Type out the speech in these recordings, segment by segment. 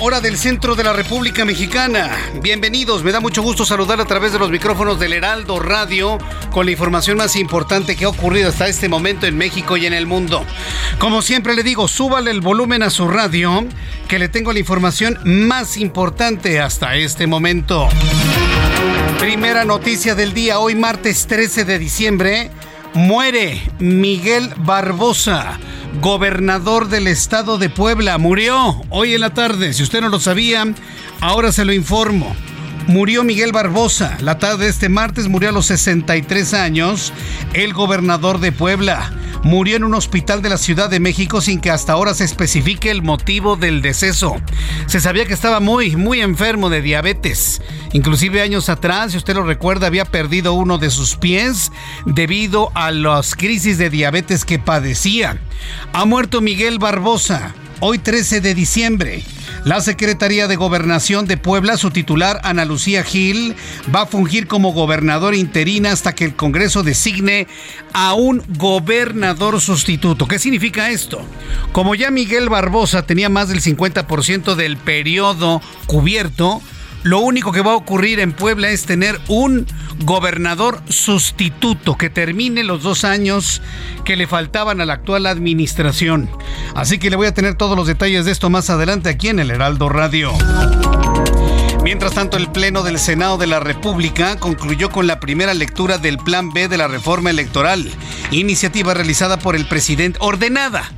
Hora del centro de la República Mexicana. Bienvenidos, me da mucho gusto saludar a través de los micrófonos del Heraldo Radio con la información más importante que ha ocurrido hasta este momento en México y en el mundo. Como siempre le digo, súbale el volumen a su radio, que le tengo la información más importante hasta este momento. Primera noticia del día, hoy martes 13 de diciembre, muere Miguel Barbosa gobernador del estado de Puebla. Murió hoy en la tarde. Si usted no lo sabía, ahora se lo informo. Murió Miguel Barbosa. La tarde de este martes murió a los 63 años el gobernador de Puebla murió en un hospital de la Ciudad de México sin que hasta ahora se especifique el motivo del deceso. Se sabía que estaba muy, muy enfermo de diabetes. Inclusive años atrás, si usted lo recuerda, había perdido uno de sus pies debido a las crisis de diabetes que padecía. Ha muerto Miguel Barbosa, hoy 13 de diciembre. La Secretaría de Gobernación de Puebla, su titular Ana Lucía Gil, va a fungir como gobernador interina hasta que el Congreso designe a un gobernador sustituto. ¿Qué significa esto? Como ya Miguel Barbosa tenía más del 50% del periodo cubierto, lo único que va a ocurrir en Puebla es tener un gobernador sustituto que termine los dos años que le faltaban a la actual administración. Así que le voy a tener todos los detalles de esto más adelante aquí en el Heraldo Radio. Mientras tanto, el Pleno del Senado de la República concluyó con la primera lectura del Plan B de la reforma electoral, iniciativa realizada por el presidente ordenada.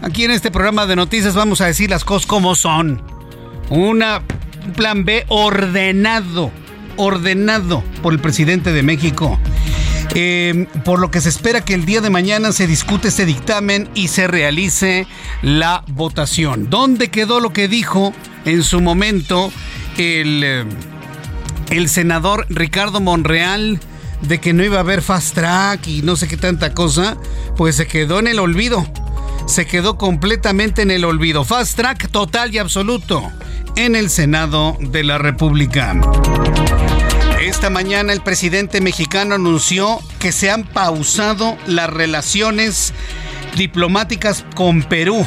Aquí en este programa de noticias vamos a decir las cosas como son. Una un plan B ordenado, ordenado por el presidente de México. Eh, por lo que se espera que el día de mañana se discute este dictamen y se realice la votación. ¿Dónde quedó lo que dijo en su momento el, eh, el senador Ricardo Monreal de que no iba a haber fast track y no sé qué tanta cosa? Pues se quedó en el olvido. Se quedó completamente en el olvido. Fast track total y absoluto en el Senado de la República. Esta mañana el presidente mexicano anunció que se han pausado las relaciones diplomáticas con Perú.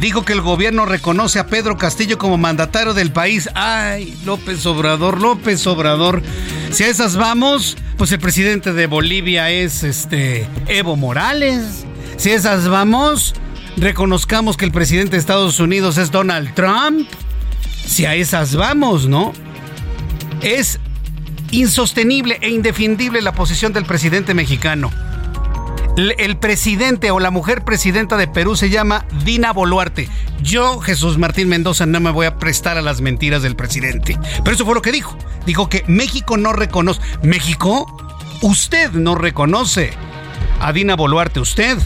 Dijo que el gobierno reconoce a Pedro Castillo como mandatario del país. Ay, López Obrador, López Obrador. Si a esas vamos, pues el presidente de Bolivia es este Evo Morales. Si a esas vamos, reconozcamos que el presidente de Estados Unidos es Donald Trump si a esas vamos, ¿no? Es insostenible e indefendible la posición del presidente mexicano. El presidente o la mujer presidenta de Perú se llama Dina Boluarte. Yo, Jesús Martín Mendoza, no me voy a prestar a las mentiras del presidente. Pero eso fue lo que dijo. Dijo que México no reconoce. ¿México? Usted no reconoce a Dina Boluarte. Usted.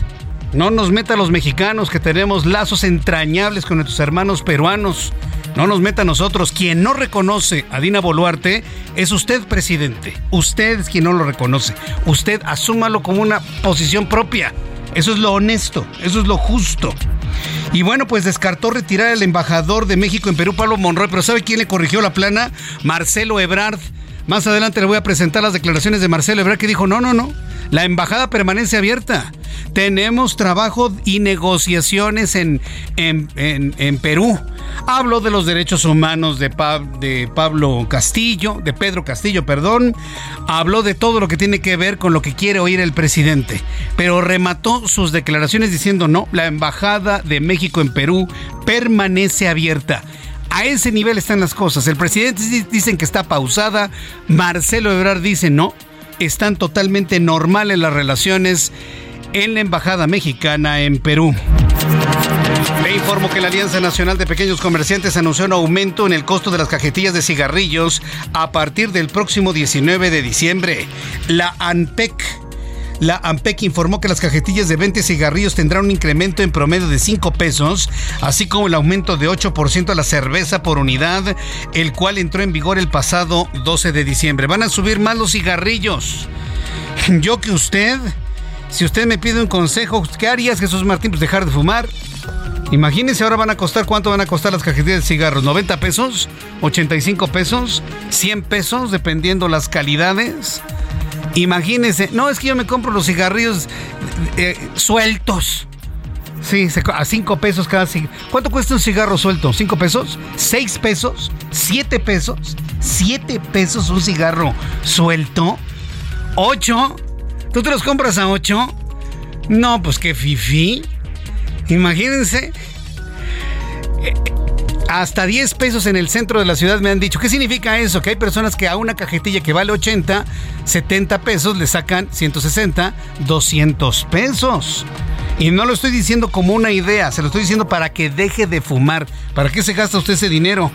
No nos meta a los mexicanos que tenemos lazos entrañables con nuestros hermanos peruanos. No nos meta a nosotros. Quien no reconoce a Dina Boluarte es usted, presidente. Usted es quien no lo reconoce. Usted asúmalo como una posición propia. Eso es lo honesto, eso es lo justo. Y bueno, pues descartó retirar al embajador de México en Perú, Pablo Monroy, pero ¿sabe quién le corrigió la plana? Marcelo Ebrard. Más adelante le voy a presentar las declaraciones de Marcelo Ebrard que dijo, no, no, no, la embajada permanece abierta. Tenemos trabajo y negociaciones en, en, Perú. Hablo de los derechos humanos de, de Pablo Castillo, de Pedro Castillo, perdón. Habló de todo lo que tiene que ver con lo que quiere oír el presidente. Pero remató sus declaraciones diciendo, no, la embajada de México en Perú permanece abierta. A ese nivel están las cosas. El presidente dicen que está pausada. Marcelo Ebrard dice no. Están totalmente normales las relaciones en la Embajada Mexicana en Perú. Le informo que la Alianza Nacional de Pequeños Comerciantes anunció un aumento en el costo de las cajetillas de cigarrillos a partir del próximo 19 de diciembre. La ANPEC la AMPEC informó que las cajetillas de 20 cigarrillos tendrán un incremento en promedio de 5 pesos, así como el aumento de 8% a la cerveza por unidad, el cual entró en vigor el pasado 12 de diciembre. Van a subir más los cigarrillos. Yo que usted si usted me pide un consejo, ¿qué harías Jesús Martín? Pues dejar de fumar. Imagínense ahora van a costar, ¿cuánto van a costar las cajetillas de cigarros? ¿90 pesos? ¿85 pesos? ¿100 pesos? Dependiendo las calidades. Imagínense, no es que yo me compro los cigarrillos eh, sueltos. Sí, a 5 pesos cada cigarro. ¿Cuánto cuesta un cigarro suelto? ¿5 pesos? ¿6 pesos? ¿7 pesos? ¿7 pesos un cigarro suelto? ¿8? ¿Tú te los compras a 8? No, pues qué fifi. Imagínense. Hasta 10 pesos en el centro de la ciudad me han dicho. ¿Qué significa eso? Que hay personas que a una cajetilla que vale 80, 70 pesos le sacan 160, 200 pesos. Y no lo estoy diciendo como una idea, se lo estoy diciendo para que deje de fumar. ¿Para qué se gasta usted ese dinero?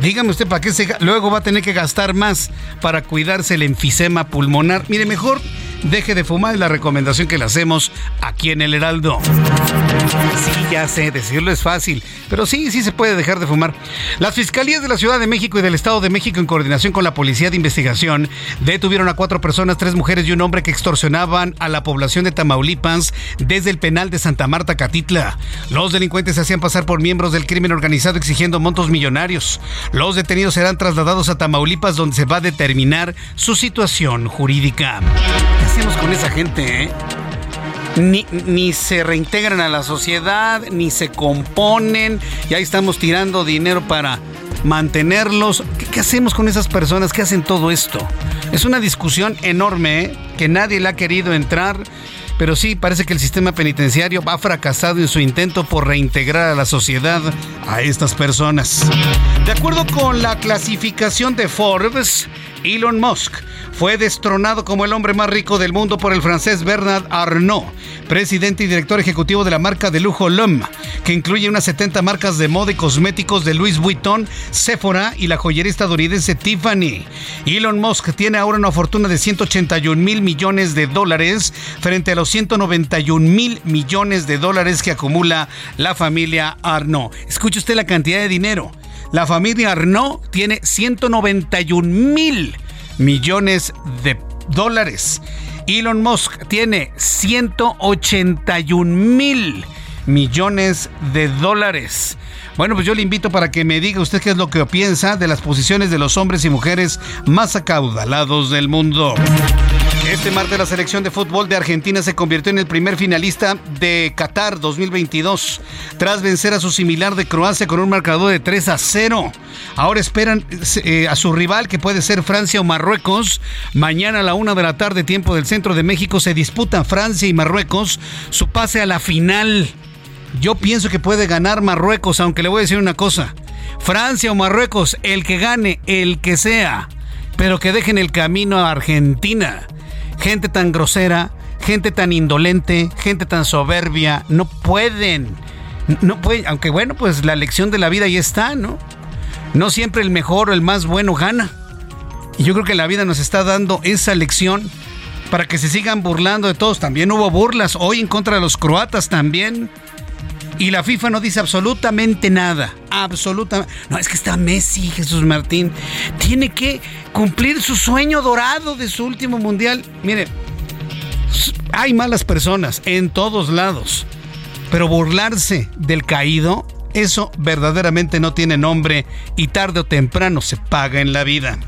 Dígame usted para qué se luego va a tener que gastar más para cuidarse el enfisema pulmonar. Mire, mejor deje de fumar, es la recomendación que le hacemos aquí en el Heraldo. Sí, ya sé, decirlo es fácil, pero sí, sí se puede dejar de fumar. Las fiscalías de la Ciudad de México y del Estado de México, en coordinación con la Policía de Investigación, detuvieron a cuatro personas, tres mujeres y un hombre que extorsionaban a la población de Tamaulipas desde el penal de Santa Marta, Catitla. Los delincuentes se hacían pasar por miembros del crimen organizado exigiendo montos millonarios. Los detenidos serán trasladados a Tamaulipas, donde se va a determinar su situación jurídica hacemos con esa gente, eh? Ni, se reintegran a la sociedad, ni se componen, y ahí estamos tirando dinero para mantenerlos. ¿Qué, hacemos con esas personas que hacen todo esto? Es una discusión enorme, ¿eh? que nadie le ha querido entrar, pero sí parece que el sistema penitenciario ha fracasado en su intento por reintegrar a la sociedad a estas personas. De acuerdo con la clasificación de Forbes, Elon Musk fue destronado como el hombre más rico del mundo por el francés Bernard Arnault, presidente y director ejecutivo de la marca de lujo L'Homme, que incluye unas 70 marcas de moda y cosméticos de Louis Vuitton, Sephora y la joyería estadounidense Tiffany. Elon Musk tiene ahora una fortuna de 181 mil millones de dólares frente a los 191 mil millones de dólares que acumula la familia Arnault. Escuche usted la cantidad de dinero. La familia Arnault tiene 191 mil millones de dólares. Elon Musk tiene 181 mil millones de dólares. Bueno, pues yo le invito para que me diga usted qué es lo que piensa de las posiciones de los hombres y mujeres más acaudalados del mundo. Este martes la selección de fútbol de Argentina se convirtió en el primer finalista de Qatar 2022, tras vencer a su similar de Croacia con un marcador de 3 a 0. Ahora esperan eh, a su rival, que puede ser Francia o Marruecos. Mañana a la una de la tarde, tiempo del centro de México, se disputan Francia y Marruecos su pase a la final. Yo pienso que puede ganar Marruecos, aunque le voy a decir una cosa. Francia o Marruecos, el que gane, el que sea, pero que dejen el camino a Argentina gente tan grosera, gente tan indolente, gente tan soberbia, no pueden. No pueden, aunque bueno, pues la lección de la vida ahí está, ¿no? No siempre el mejor o el más bueno gana. Y yo creo que la vida nos está dando esa lección para que se sigan burlando de todos. También hubo burlas hoy en contra de los croatas también. Y la FIFA no dice absolutamente nada. Absolutamente. No, es que está Messi, Jesús Martín. Tiene que cumplir su sueño dorado de su último mundial. Mire, hay malas personas en todos lados. Pero burlarse del caído, eso verdaderamente no tiene nombre y tarde o temprano se paga en la vida.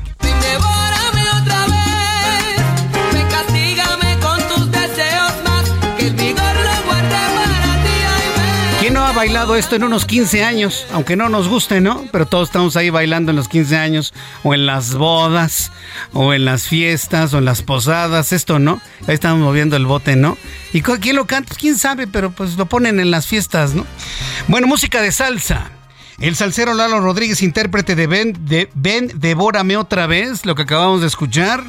Bailado esto en unos 15 años? Aunque no nos guste, ¿no? Pero todos estamos ahí bailando en los 15 años, o en las bodas, o en las fiestas, o en las posadas, esto, ¿no? Ahí estamos moviendo el bote, ¿no? ¿Y quién lo canta? Pues, quién sabe, pero pues lo ponen en las fiestas, ¿no? Bueno, música de salsa. El salsero Lalo Rodríguez, intérprete de Ben, de Ben, devórame otra vez, lo que acabamos de escuchar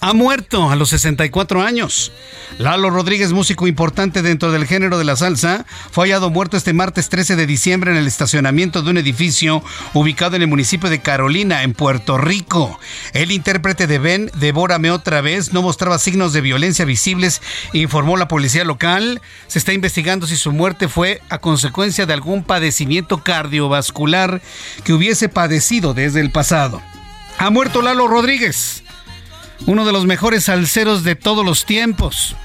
ha muerto a los 64 años. Lalo Rodríguez, músico importante dentro del género de la salsa, fue hallado muerto este martes 13 de diciembre en el estacionamiento de un edificio ubicado en el municipio de Carolina, en Puerto Rico. El intérprete de Ben, Devórame otra vez, no mostraba signos de violencia visibles, informó la policía local. Se está investigando si su muerte fue a consecuencia de algún padecimiento cardiovascular que hubiese padecido desde el pasado. Ha muerto Lalo Rodríguez uno de los mejores salseros de todos los tiempos.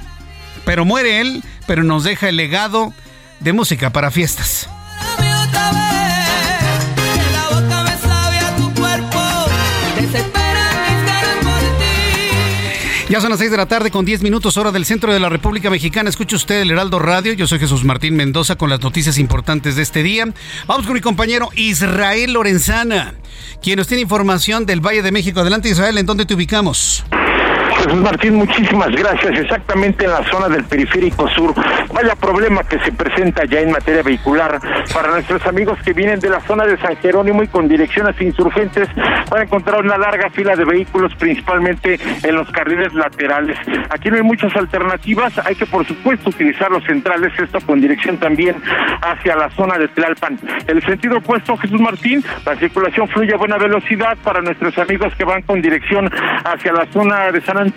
Pero muere él, pero nos deja el legado de música para fiestas. Ya son las 6 de la tarde con 10 minutos hora del centro de la República Mexicana. Escucha usted el Heraldo Radio. Yo soy Jesús Martín Mendoza con las noticias importantes de este día. Vamos con mi compañero Israel Lorenzana, quien nos tiene información del Valle de México. Adelante Israel, ¿en dónde te ubicamos? Jesús Martín, muchísimas gracias. Exactamente en la zona del periférico sur. Vaya problema que se presenta ya en materia vehicular para nuestros amigos que vienen de la zona de San Jerónimo y con dirección hacia insurgentes van a encontrar una larga fila de vehículos, principalmente en los carriles laterales. Aquí no hay muchas alternativas. Hay que, por supuesto, utilizar los centrales, esto con dirección también hacia la zona de Tlalpan. El sentido opuesto, Jesús Martín, la circulación fluye a buena velocidad para nuestros amigos que van con dirección hacia la zona de San Antonio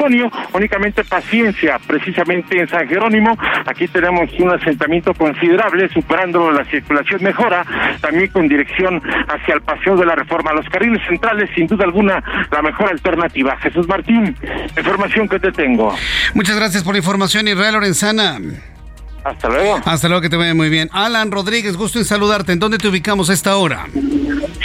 Únicamente paciencia, precisamente en San Jerónimo. Aquí tenemos un asentamiento considerable, superando la circulación mejora, también con dirección hacia el Paseo de la Reforma. Los carriles centrales, sin duda alguna, la mejor alternativa. Jesús Martín, información que te tengo. Muchas gracias por la información, Israel Lorenzana. Hasta luego. Hasta luego, que te vaya muy bien. Alan Rodríguez, gusto en saludarte. ¿En dónde te ubicamos a esta hora?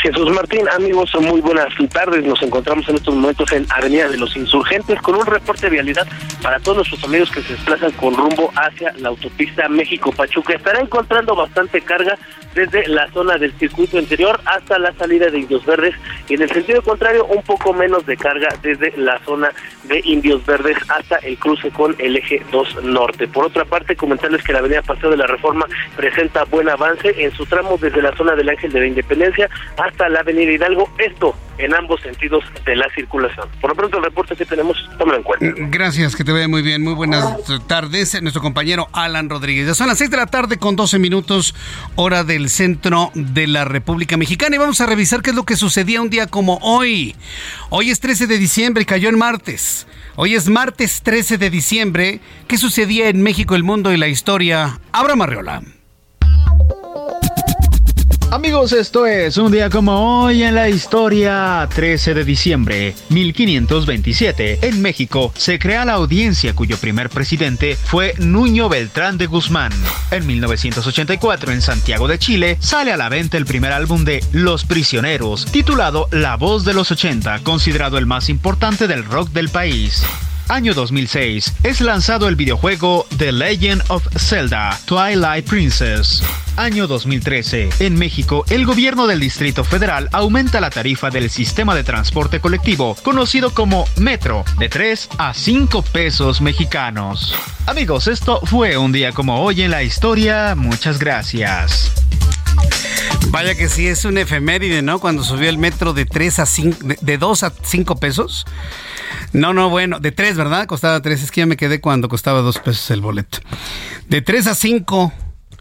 Jesús Martín, amigos, muy buenas tardes. Nos encontramos en estos momentos en Avenida de los Insurgentes con un reporte de vialidad para todos nuestros amigos que se desplazan con rumbo hacia la autopista México-Pachuca. Estará encontrando bastante carga desde la zona del circuito interior hasta la salida de Indios Verdes y en el sentido contrario un poco menos de carga desde la zona de Indios Verdes hasta el cruce con el eje 2 norte. Por otra parte, comentarles que la avenida Paseo de la Reforma presenta buen avance en su tramo desde la zona del Ángel de la Independencia hasta la avenida Hidalgo, esto en ambos sentidos de la circulación. Por lo pronto el reporte que tenemos, tómalo en cuenta. Gracias, que te vea muy bien. Muy buenas tardes, nuestro compañero Alan Rodríguez. Ya son las 6 de la tarde con 12 minutos, hora del centro de la República Mexicana y vamos a revisar qué es lo que sucedía un día como hoy. Hoy es 13 de diciembre y cayó en martes. Hoy es martes 13 de diciembre. ¿Qué sucedía en México, el mundo y la historia? Abra Marriola. Amigos, esto es un día como hoy en la historia. 13 de diciembre 1527. En México se crea la audiencia cuyo primer presidente fue Nuño Beltrán de Guzmán. En 1984 en Santiago de Chile sale a la venta el primer álbum de Los Prisioneros, titulado La Voz de los 80, considerado el más importante del rock del país. Año 2006. Es lanzado el videojuego The Legend of Zelda Twilight Princess. Año 2013. En México, el gobierno del Distrito Federal aumenta la tarifa del sistema de transporte colectivo, conocido como Metro, de 3 a 5 pesos mexicanos. Amigos, esto fue un día como hoy en la historia. Muchas gracias. Vaya que sí, es un efeméride, ¿no? Cuando subió el metro de 3 a 5, de, 2 a 5 pesos. No, no, bueno, de 3, ¿verdad? Costaba 3. Es que ya me quedé cuando costaba 2 pesos el boleto. De 3 a 5.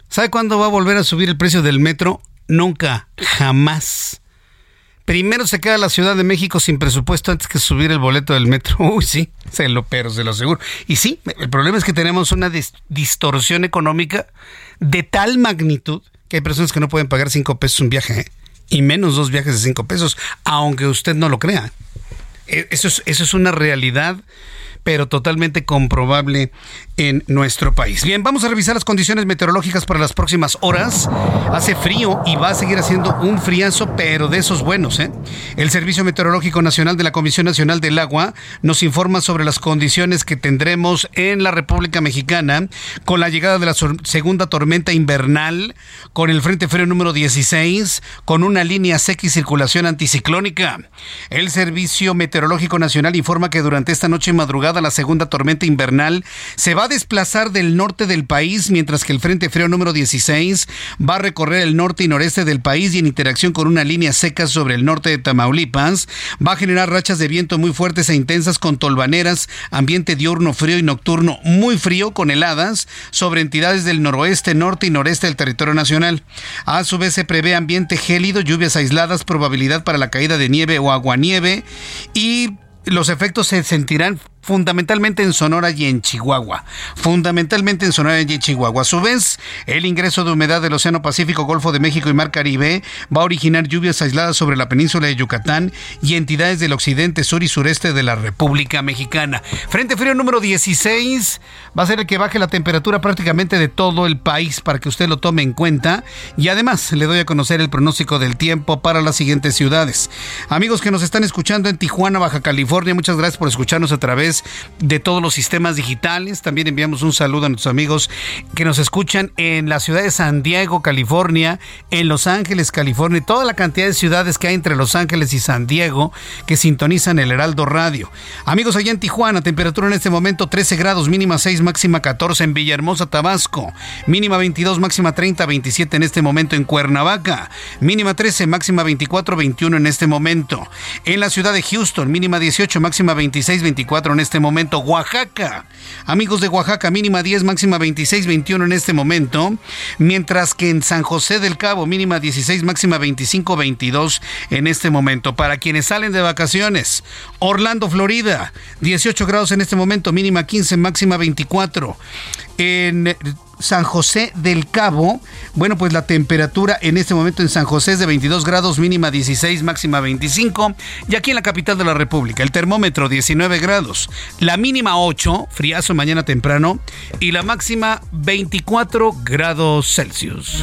¿Sabe cuándo va a volver a subir el precio del metro? Nunca, jamás. Primero se queda la Ciudad de México sin presupuesto antes que subir el boleto del metro. Uy, sí, se lo pero, se lo aseguro. Y sí, el problema es que tenemos una distorsión económica de tal magnitud que hay personas que no pueden pagar 5 pesos un viaje, ¿eh? y menos dos viajes de 5 pesos, aunque usted no lo crea. E, eso es, eso es una realidad pero totalmente comprobable en nuestro país. Bien, vamos a revisar las condiciones meteorológicas para las próximas horas. Hace frío y va a seguir haciendo un friazo, pero de esos buenos. ¿eh? El Servicio Meteorológico Nacional de la Comisión Nacional del Agua nos informa sobre las condiciones que tendremos en la República Mexicana con la llegada de la segunda tormenta invernal, con el Frente Frío número 16, con una línea seca circulación anticiclónica. El Servicio Meteorológico Nacional informa que durante esta noche y madrugada la segunda tormenta invernal se va a desplazar del norte del país, mientras que el Frente Frío número 16 va a recorrer el norte y noreste del país y en interacción con una línea seca sobre el norte de Tamaulipas, va a generar rachas de viento muy fuertes e intensas con tolvaneras, ambiente diurno frío y nocturno muy frío con heladas sobre entidades del noroeste, norte y noreste del territorio nacional. A su vez se prevé ambiente gélido, lluvias aisladas, probabilidad para la caída de nieve o aguanieve y los efectos se sentirán fundamentalmente en Sonora y en Chihuahua. Fundamentalmente en Sonora y en Chihuahua. A su vez, el ingreso de humedad del Océano Pacífico, Golfo de México y Mar Caribe va a originar lluvias aisladas sobre la península de Yucatán y entidades del occidente, sur y sureste de la República Mexicana. Frente frío número 16 va a ser el que baje la temperatura prácticamente de todo el país para que usted lo tome en cuenta. Y además le doy a conocer el pronóstico del tiempo para las siguientes ciudades. Amigos que nos están escuchando en Tijuana, Baja California, muchas gracias por escucharnos a través de todos los sistemas digitales. También enviamos un saludo a nuestros amigos que nos escuchan en la ciudad de San Diego, California, en Los Ángeles, California, y toda la cantidad de ciudades que hay entre Los Ángeles y San Diego que sintonizan el Heraldo Radio. Amigos, allá en Tijuana, temperatura en este momento 13 grados, mínima 6, máxima 14 en Villahermosa, Tabasco, mínima 22, máxima 30, 27 en este momento en Cuernavaca, mínima 13, máxima 24, 21 en este momento. En la ciudad de Houston, mínima 18, máxima 26, 24 en este momento. Oaxaca, amigos de Oaxaca, mínima 10, máxima 26, 21 en este momento. Mientras que en San José del Cabo, mínima 16, máxima 25, 22 en este momento. Para quienes salen de vacaciones, Orlando, Florida, 18 grados en este momento, mínima 15, máxima 24. En San José del Cabo, bueno, pues la temperatura en este momento en San José es de 22 grados, mínima 16, máxima 25. Y aquí en la capital de la República, el termómetro 19 grados, la mínima 8, friazo mañana temprano, y la máxima 24 grados Celsius.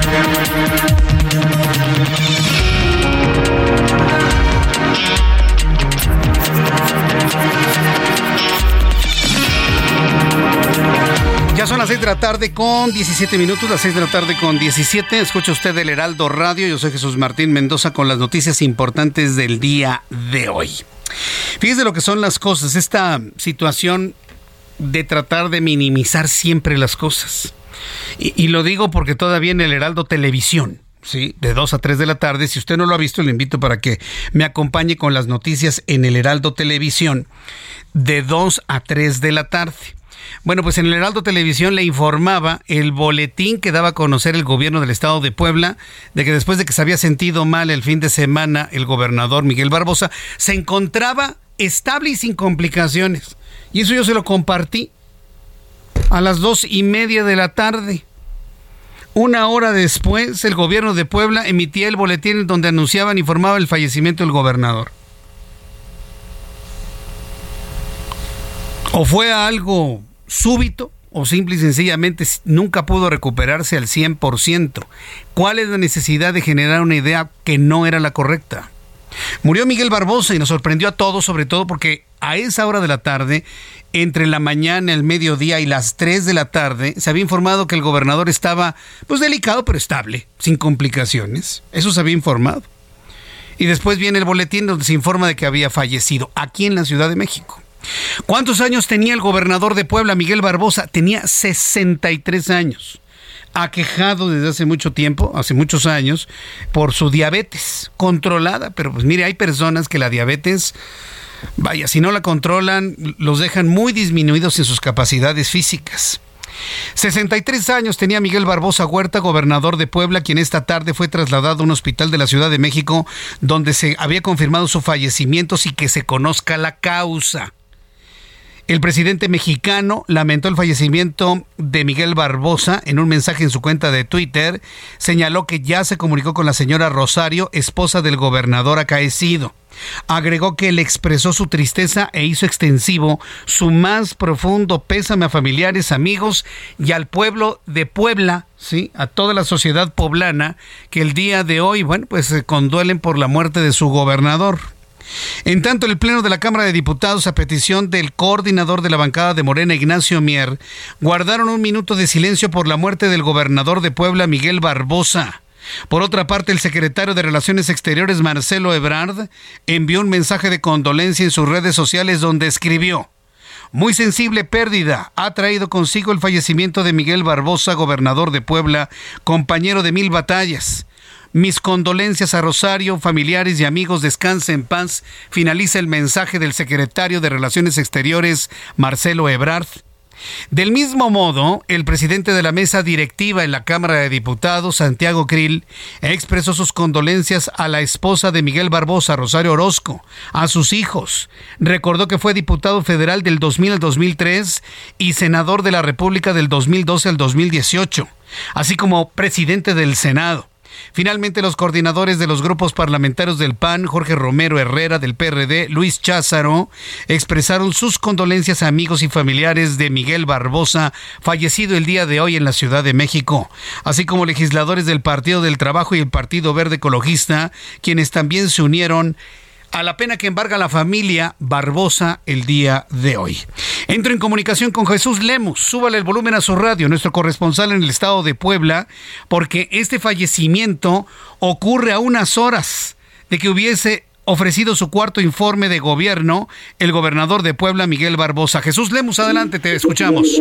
Las 6 de la tarde con 17 minutos, las 6 de la tarde con 17. Escucha usted el Heraldo Radio. Yo soy Jesús Martín Mendoza con las noticias importantes del día de hoy. Fíjese lo que son las cosas, esta situación de tratar de minimizar siempre las cosas. Y, lo digo porque todavía en el Heraldo Televisión, Sí, de 2 a 3 de la tarde. Si usted no lo ha visto, le invito para que me acompañe con las noticias en el Heraldo Televisión de 2 a 3 de la tarde. Bueno, pues en el Heraldo Televisión le informaba el boletín que daba a conocer el gobierno del estado de Puebla de que después de que se había sentido mal el fin de semana, el gobernador Miguel Barbosa se encontraba estable y sin complicaciones. Y eso yo se lo compartí a las dos y media de la tarde. Una hora después, el gobierno de Puebla emitía el boletín donde anunciaban y informaba el fallecimiento del gobernador. ¿O fue algo súbito o simple y sencillamente nunca pudo recuperarse al 100%. ¿Cuál es la necesidad de generar una idea que no era la correcta? Murió Miguel Barbosa y nos sorprendió a todos, sobre todo porque a esa hora de la tarde, entre la mañana, el mediodía y las 3 de la tarde, se había informado que el gobernador estaba, pues delicado pero estable, sin complicaciones. Eso se había informado. Y después viene el boletín donde se informa de que había fallecido aquí en la Ciudad de México. ¿Cuántos años tenía el gobernador de Puebla, Miguel Barbosa? Tenía 63 años. Aquejado desde hace mucho tiempo, hace muchos años, por su diabetes controlada. Pero pues mire, hay personas que la diabetes, vaya, si no la controlan, los dejan muy disminuidos en sus capacidades físicas. 63 años tenía Miguel Barbosa Huerta, gobernador de Puebla, quien esta tarde fue trasladado a un hospital de la Ciudad de México donde se había confirmado su fallecimiento sin que se conozca la causa. El presidente mexicano lamentó el fallecimiento de Miguel Barbosa en un mensaje en su cuenta de Twitter. Señaló que ya se comunicó con la señora Rosario, esposa del gobernador acaecido. Agregó que le expresó su tristeza e hizo extensivo su más profundo pésame a familiares, amigos y al pueblo de Puebla, sí, a toda la sociedad poblana que el día de hoy, bueno, pues se conduelen por la muerte de su gobernador. En tanto, el Pleno de la Cámara de Diputados, a petición del coordinador de la bancada de Morena, Ignacio Mier, guardaron un minuto de silencio por la muerte del gobernador de Puebla, Miguel Barbosa. Por otra parte, el secretario de Relaciones Exteriores, Marcelo Ebrard, envió un mensaje de condolencia en sus redes sociales donde escribió, muy sensible pérdida ha traído consigo el fallecimiento de Miguel Barbosa, gobernador de Puebla, compañero de mil batallas. Mis condolencias a Rosario, familiares y amigos, descanse en paz. Finaliza el mensaje del secretario de Relaciones Exteriores, Marcelo Ebrard. Del mismo modo, el presidente de la mesa directiva en la Cámara de Diputados, Santiago Krill, expresó sus condolencias a la esposa de Miguel Barbosa, Rosario Orozco, a sus hijos. Recordó que fue diputado federal del 2000 al 2003 y senador de la República del 2012 al 2018, así como presidente del Senado. Finalmente, los coordinadores de los grupos parlamentarios del PAN, Jorge Romero Herrera del PRD, Luis Cházaro, expresaron sus condolencias a amigos y familiares de Miguel Barbosa, fallecido el día de hoy en la Ciudad de México, así como legisladores del Partido del Trabajo y el Partido Verde Ecologista, quienes también se unieron a la pena que embarga la familia Barbosa el día de hoy. Entro en comunicación con Jesús Lemus. Súbale el volumen a su radio, nuestro corresponsal en el estado de Puebla, porque este fallecimiento ocurre a unas horas de que hubiese ofrecido su cuarto informe de gobierno el gobernador de Puebla, Miguel Barbosa. Jesús Lemus, adelante, te escuchamos.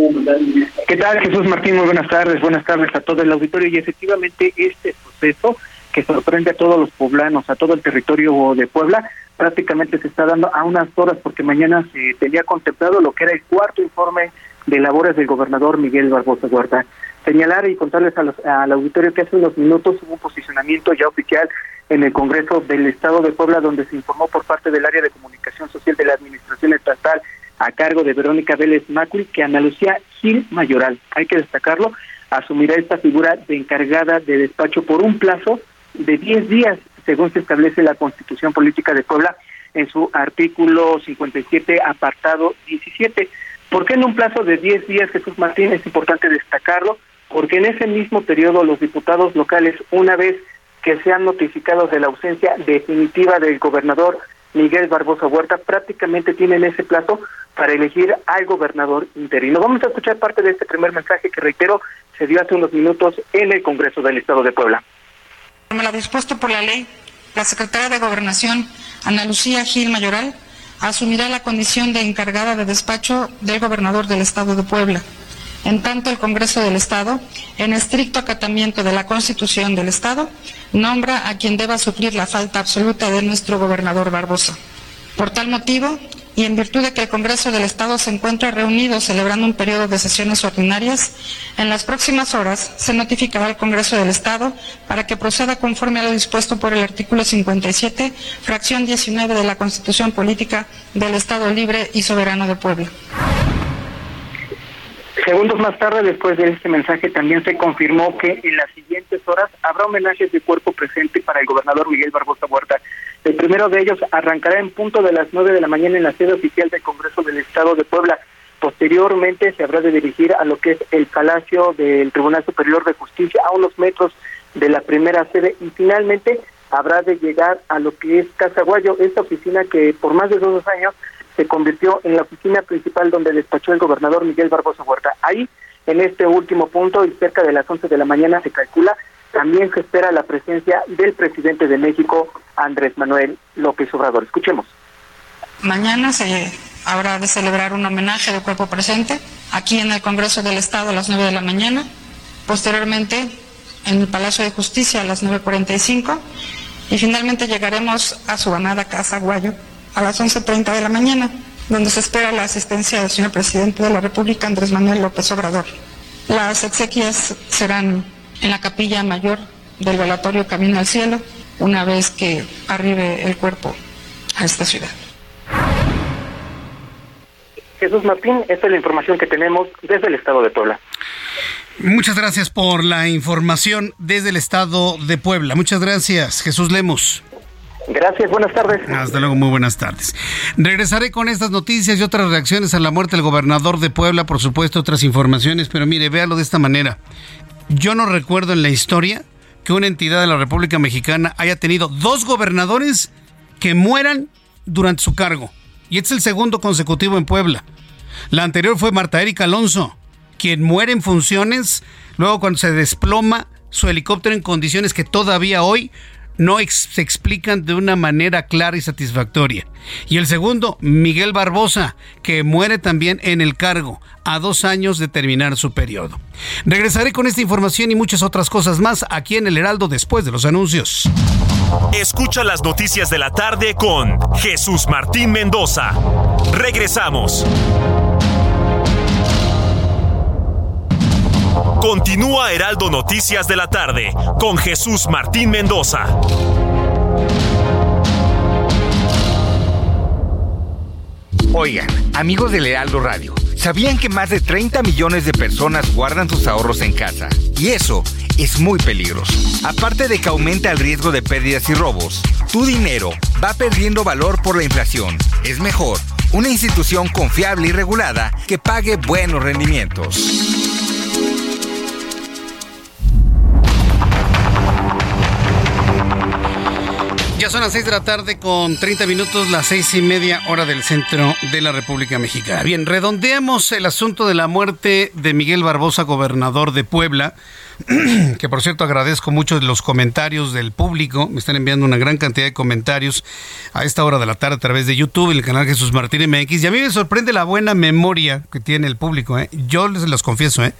¿Qué tal, Jesús Martín? Muy buenas tardes, buenas tardes a todo el auditorio. Y efectivamente, este proceso que sorprende a todos los poblanos, a todo el territorio de Puebla, prácticamente se está dando a unas horas porque mañana se tenía contemplado lo que era el cuarto informe de labores del gobernador Miguel Barbosa Huerta. Señalar y contarles al auditorio que hace unos minutos hubo un posicionamiento ya oficial en el Congreso del Estado de Puebla donde se informó por parte del área de comunicación social de la Administración Estatal a cargo de Verónica Vélez Macri que Ana Lucía Gil Mayoral, hay que destacarlo, asumirá esta figura de encargada de despacho por un plazo de 10 días, según se establece la Constitución Política de Puebla en su artículo 57, apartado 17. ¿Por qué en un plazo de 10 días, Jesús Martín? Es importante destacarlo, porque en ese mismo periodo los diputados locales, una vez que sean notificados de la ausencia definitiva del gobernador Miguel Barbosa Huerta, prácticamente tienen ese plazo para elegir al gobernador interino. Vamos a escuchar parte de este primer mensaje que, reitero, se dio hace unos minutos en el Congreso del Estado de Puebla. Como lo dispuesto por la ley, la secretaria de Gobernación, Ana Lucía Gil Mayoral, asumirá la condición de encargada de despacho del gobernador del Estado de Puebla. En tanto, el Congreso del Estado, en estricto acatamiento de la Constitución del Estado, nombra a quien deba suplir la falta absoluta de nuestro gobernador Barbosa. Por tal motivo, y en virtud de que el Congreso del Estado se encuentra reunido celebrando un periodo de sesiones ordinarias, en las próximas horas se notificará al Congreso del Estado para que proceda conforme a lo dispuesto por el artículo 57, fracción 19 de la Constitución Política del Estado Libre y Soberano de Puebla. Segundos más tarde, después de este mensaje, también se confirmó que en las siguientes horas habrá homenajes de cuerpo presente para el gobernador Miguel Barbosa Huerta. El primero de ellos arrancará en punto de las nueve de la mañana en la sede oficial del Congreso del Estado de Puebla. Posteriormente se habrá de dirigir a lo que es el Palacio del Tribunal Superior de Justicia, a unos metros de la primera sede, y finalmente habrá de llegar a lo que es Casaguayo, esta oficina que por más de dos años se convirtió en la oficina principal donde despachó el gobernador Miguel Barbosa Huerta. Ahí, en este último punto y cerca de las once de la mañana se calcula, también se espera la presencia del presidente de México, Andrés Manuel López Obrador. Escuchemos. Mañana se habrá de celebrar un homenaje de cuerpo presente aquí en el Congreso del Estado a las 9 de la mañana, posteriormente en el Palacio de Justicia a las 9.45 y finalmente llegaremos a su amada Casa Guayo a las 11.30 de la mañana, donde se espera la asistencia del señor presidente de la República, Andrés Manuel López Obrador. Las exequias serán en la capilla mayor del velatorio Camino al Cielo, una vez que arribe el cuerpo a esta ciudad. Jesús Martín, esta es la información que tenemos desde el estado de Puebla. Muchas gracias por la información desde el estado de Puebla. Muchas gracias, Jesús Lemos. Gracias, buenas tardes. Hasta luego, muy buenas tardes. Regresaré con estas noticias y otras reacciones a la muerte del gobernador de Puebla, por supuesto, otras informaciones, pero mire, véalo de esta manera. Yo no recuerdo en la historia que una entidad de la República Mexicana haya tenido dos gobernadores que mueran durante su cargo. Y este es el segundo consecutivo en Puebla. La anterior fue Marta Erika Alonso, quien muere en funciones luego cuando se desploma su helicóptero en condiciones que todavía hoy no se explican de una manera clara y satisfactoria. Y el segundo, Miguel Barbosa, que muere también en el cargo a dos años de terminar su periodo. Regresaré con esta información y muchas otras cosas más aquí en el Heraldo después de los anuncios. Escucha las noticias de la tarde con Jesús Martín Mendoza. Regresamos. Continúa Heraldo Noticias de la tarde con Jesús Martín Mendoza. Oigan, amigos del Heraldo Radio, ¿sabían que más de 30 millones de personas guardan sus ahorros en casa? Y eso es muy peligroso. Aparte de que aumenta el riesgo de pérdidas y robos, tu dinero va perdiendo valor por la inflación. Es mejor una institución confiable y regulada que pague buenos rendimientos. Son las 6 de la tarde con 30 minutos, las seis y media hora del centro de la República Mexicana. Bien, redondeamos el asunto de la muerte de Miguel Barbosa, gobernador de Puebla, que por cierto agradezco mucho los comentarios del público. Me están enviando una gran cantidad de comentarios a esta hora de la tarde a través de YouTube, el canal Jesús Martín MX. Y a mí me sorprende la buena memoria que tiene el público. ¿eh? Yo les los confieso, ¿eh?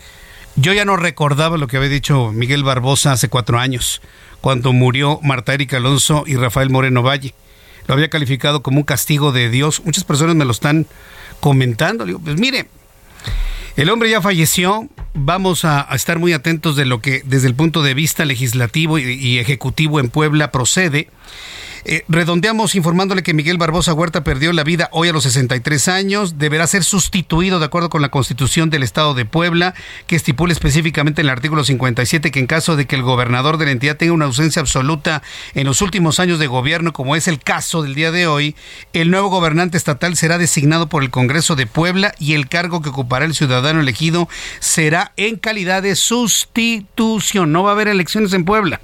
yo ya no recordaba lo que había dicho Miguel Barbosa hace cuatro años cuando murió Marta Erika Alonso y Rafael Moreno Valle. Lo había calificado como un castigo de Dios. Muchas personas me lo están comentando. digo, pues mire, el hombre ya falleció. Vamos a, estar muy atentos de lo que desde el punto de vista legislativo y ejecutivo en Puebla procede. Eh, redondeamos informándole que Miguel Barbosa Huerta perdió la vida hoy a los 63 años. Deberá ser sustituido de acuerdo con la Constitución del Estado de Puebla, que estipula específicamente en el artículo 57 que en caso de que el gobernador de la entidad tenga una ausencia absoluta en los últimos años de gobierno, como es el caso del día de hoy, el nuevo gobernante estatal será designado por el Congreso de Puebla y el cargo que ocupará el ciudadano elegido será en calidad de sustitución. No va a haber elecciones en Puebla.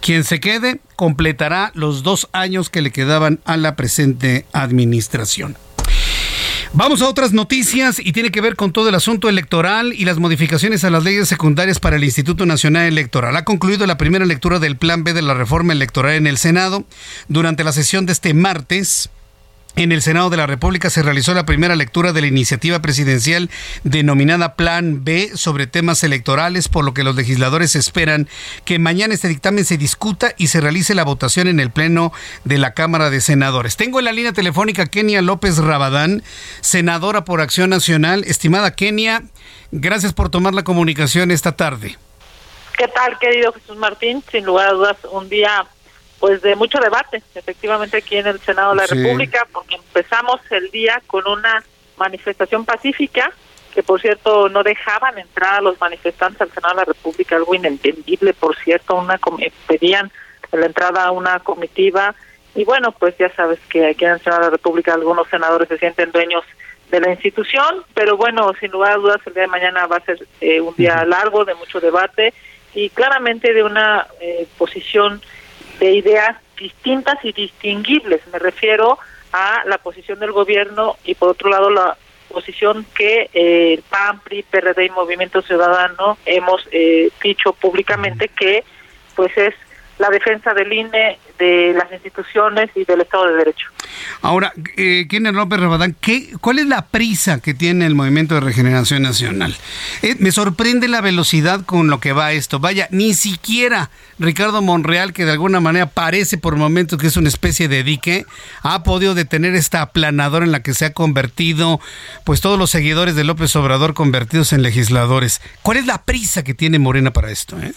Quien se quede completará los dos años que le quedaban a la presente administración. Vamos a otras noticias y tiene que ver con todo el asunto electoral y las modificaciones a las leyes secundarias para el Instituto Nacional Electoral. Ha concluido la primera lectura del Plan B de la reforma electoral en el Senado. Durante la sesión de este martes, en el Senado de la República se realizó la primera lectura de la iniciativa presidencial denominada Plan B sobre temas electorales, por lo que los legisladores esperan que mañana este dictamen se discuta y se realice la votación en el Pleno de la Cámara de Senadores. Tengo en la línea telefónica Kenia López Rabadán, senadora por Acción Nacional. Estimada Kenia, gracias por tomar la comunicación esta tarde. ¿Qué tal, querido Jesús Martín? Sin lugar a dudas, un día pues de mucho debate, efectivamente aquí en el Senado de la República, porque empezamos el día con una manifestación pacífica, que por cierto no dejaban entrar a los manifestantes al Senado de la República, algo inentendible, por cierto, una pedían la entrada a una comitiva, y bueno, pues ya sabes que aquí en el Senado de la República algunos senadores se sienten dueños de la institución, pero bueno, sin lugar a dudas el día de mañana va a ser eh, un día largo, de mucho debate, y claramente de una eh, posición de ideas distintas y distinguibles. Me refiero a la posición del gobierno y por otro lado la posición que eh, el PRD y Movimiento Ciudadano hemos eh, dicho públicamente que pues es la defensa del INE, de las instituciones y del Estado de Derecho. Ahora, eh, López Rabadán, ¿qué, ¿cuál es la prisa que tiene el Movimiento de Regeneración Nacional? Eh, me sorprende la velocidad con lo que va esto. Vaya, ni siquiera Ricardo Monreal, que de alguna manera parece por momentos que es una especie de dique, ha podido detener esta aplanadora en la que se ha convertido, pues todos los seguidores de López Obrador convertidos en legisladores. ¿Cuál es la prisa que tiene Morena para esto? Eh?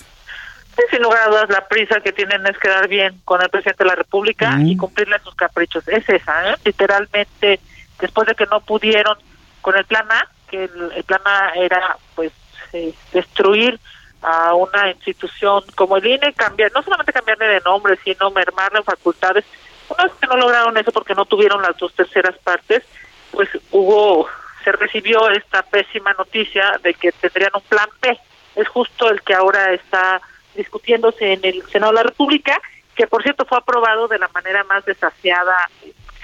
Sin lugar a dudas, la prisa que tienen es quedar bien con el presidente de la República y cumplirle sus caprichos. Es esa, ¿eh? literalmente, después de que no pudieron con el plan A, que el, plan A era pues eh, destruir a una institución como el INE, cambiar, no solamente cambiarle de nombre, sino mermarle facultades. Una vez que no lograron eso porque no tuvieron las dos terceras partes, pues hubo, se recibió esta pésima noticia de que tendrían un plan B. Es justo el que ahora está discutiéndose en el Senado de la República, que por cierto fue aprobado de la manera más desafiada,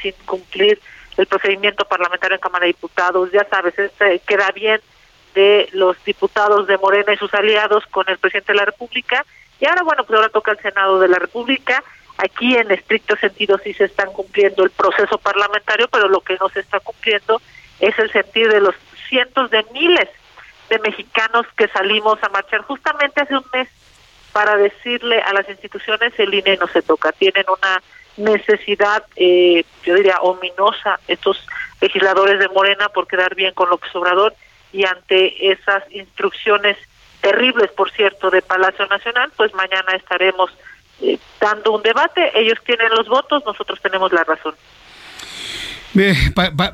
sin cumplir el procedimiento parlamentario en Cámara de Diputados. Ya sabes, este queda bien de los diputados de Morena y sus aliados con el presidente de la República. Y ahora, bueno, pues ahora toca el Senado de la República. Aquí, en estricto sentido, sí se están cumpliendo el proceso parlamentario, pero lo que no se está cumpliendo es el sentir de los cientos de miles de mexicanos que salimos a marchar justamente hace un mes para decirle a las instituciones el INE no se toca. Tienen una necesidad, eh, yo diría, ominosa estos legisladores de Morena por quedar bien con López Obrador y ante esas instrucciones terribles, por cierto, de Palacio Nacional, pues mañana estaremos eh, dando un debate. Ellos tienen los votos, nosotros tenemos la razón.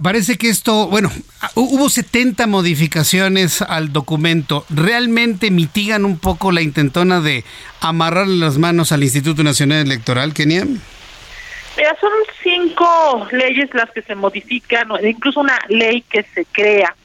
Parece que esto, bueno, hubo 70 modificaciones al documento. ¿Realmente mitigan un poco la intentona de amarrarle las manos al Instituto Nacional Electoral, Kenia? Mira, son cinco leyes las que se modifican, incluso una ley que se crea.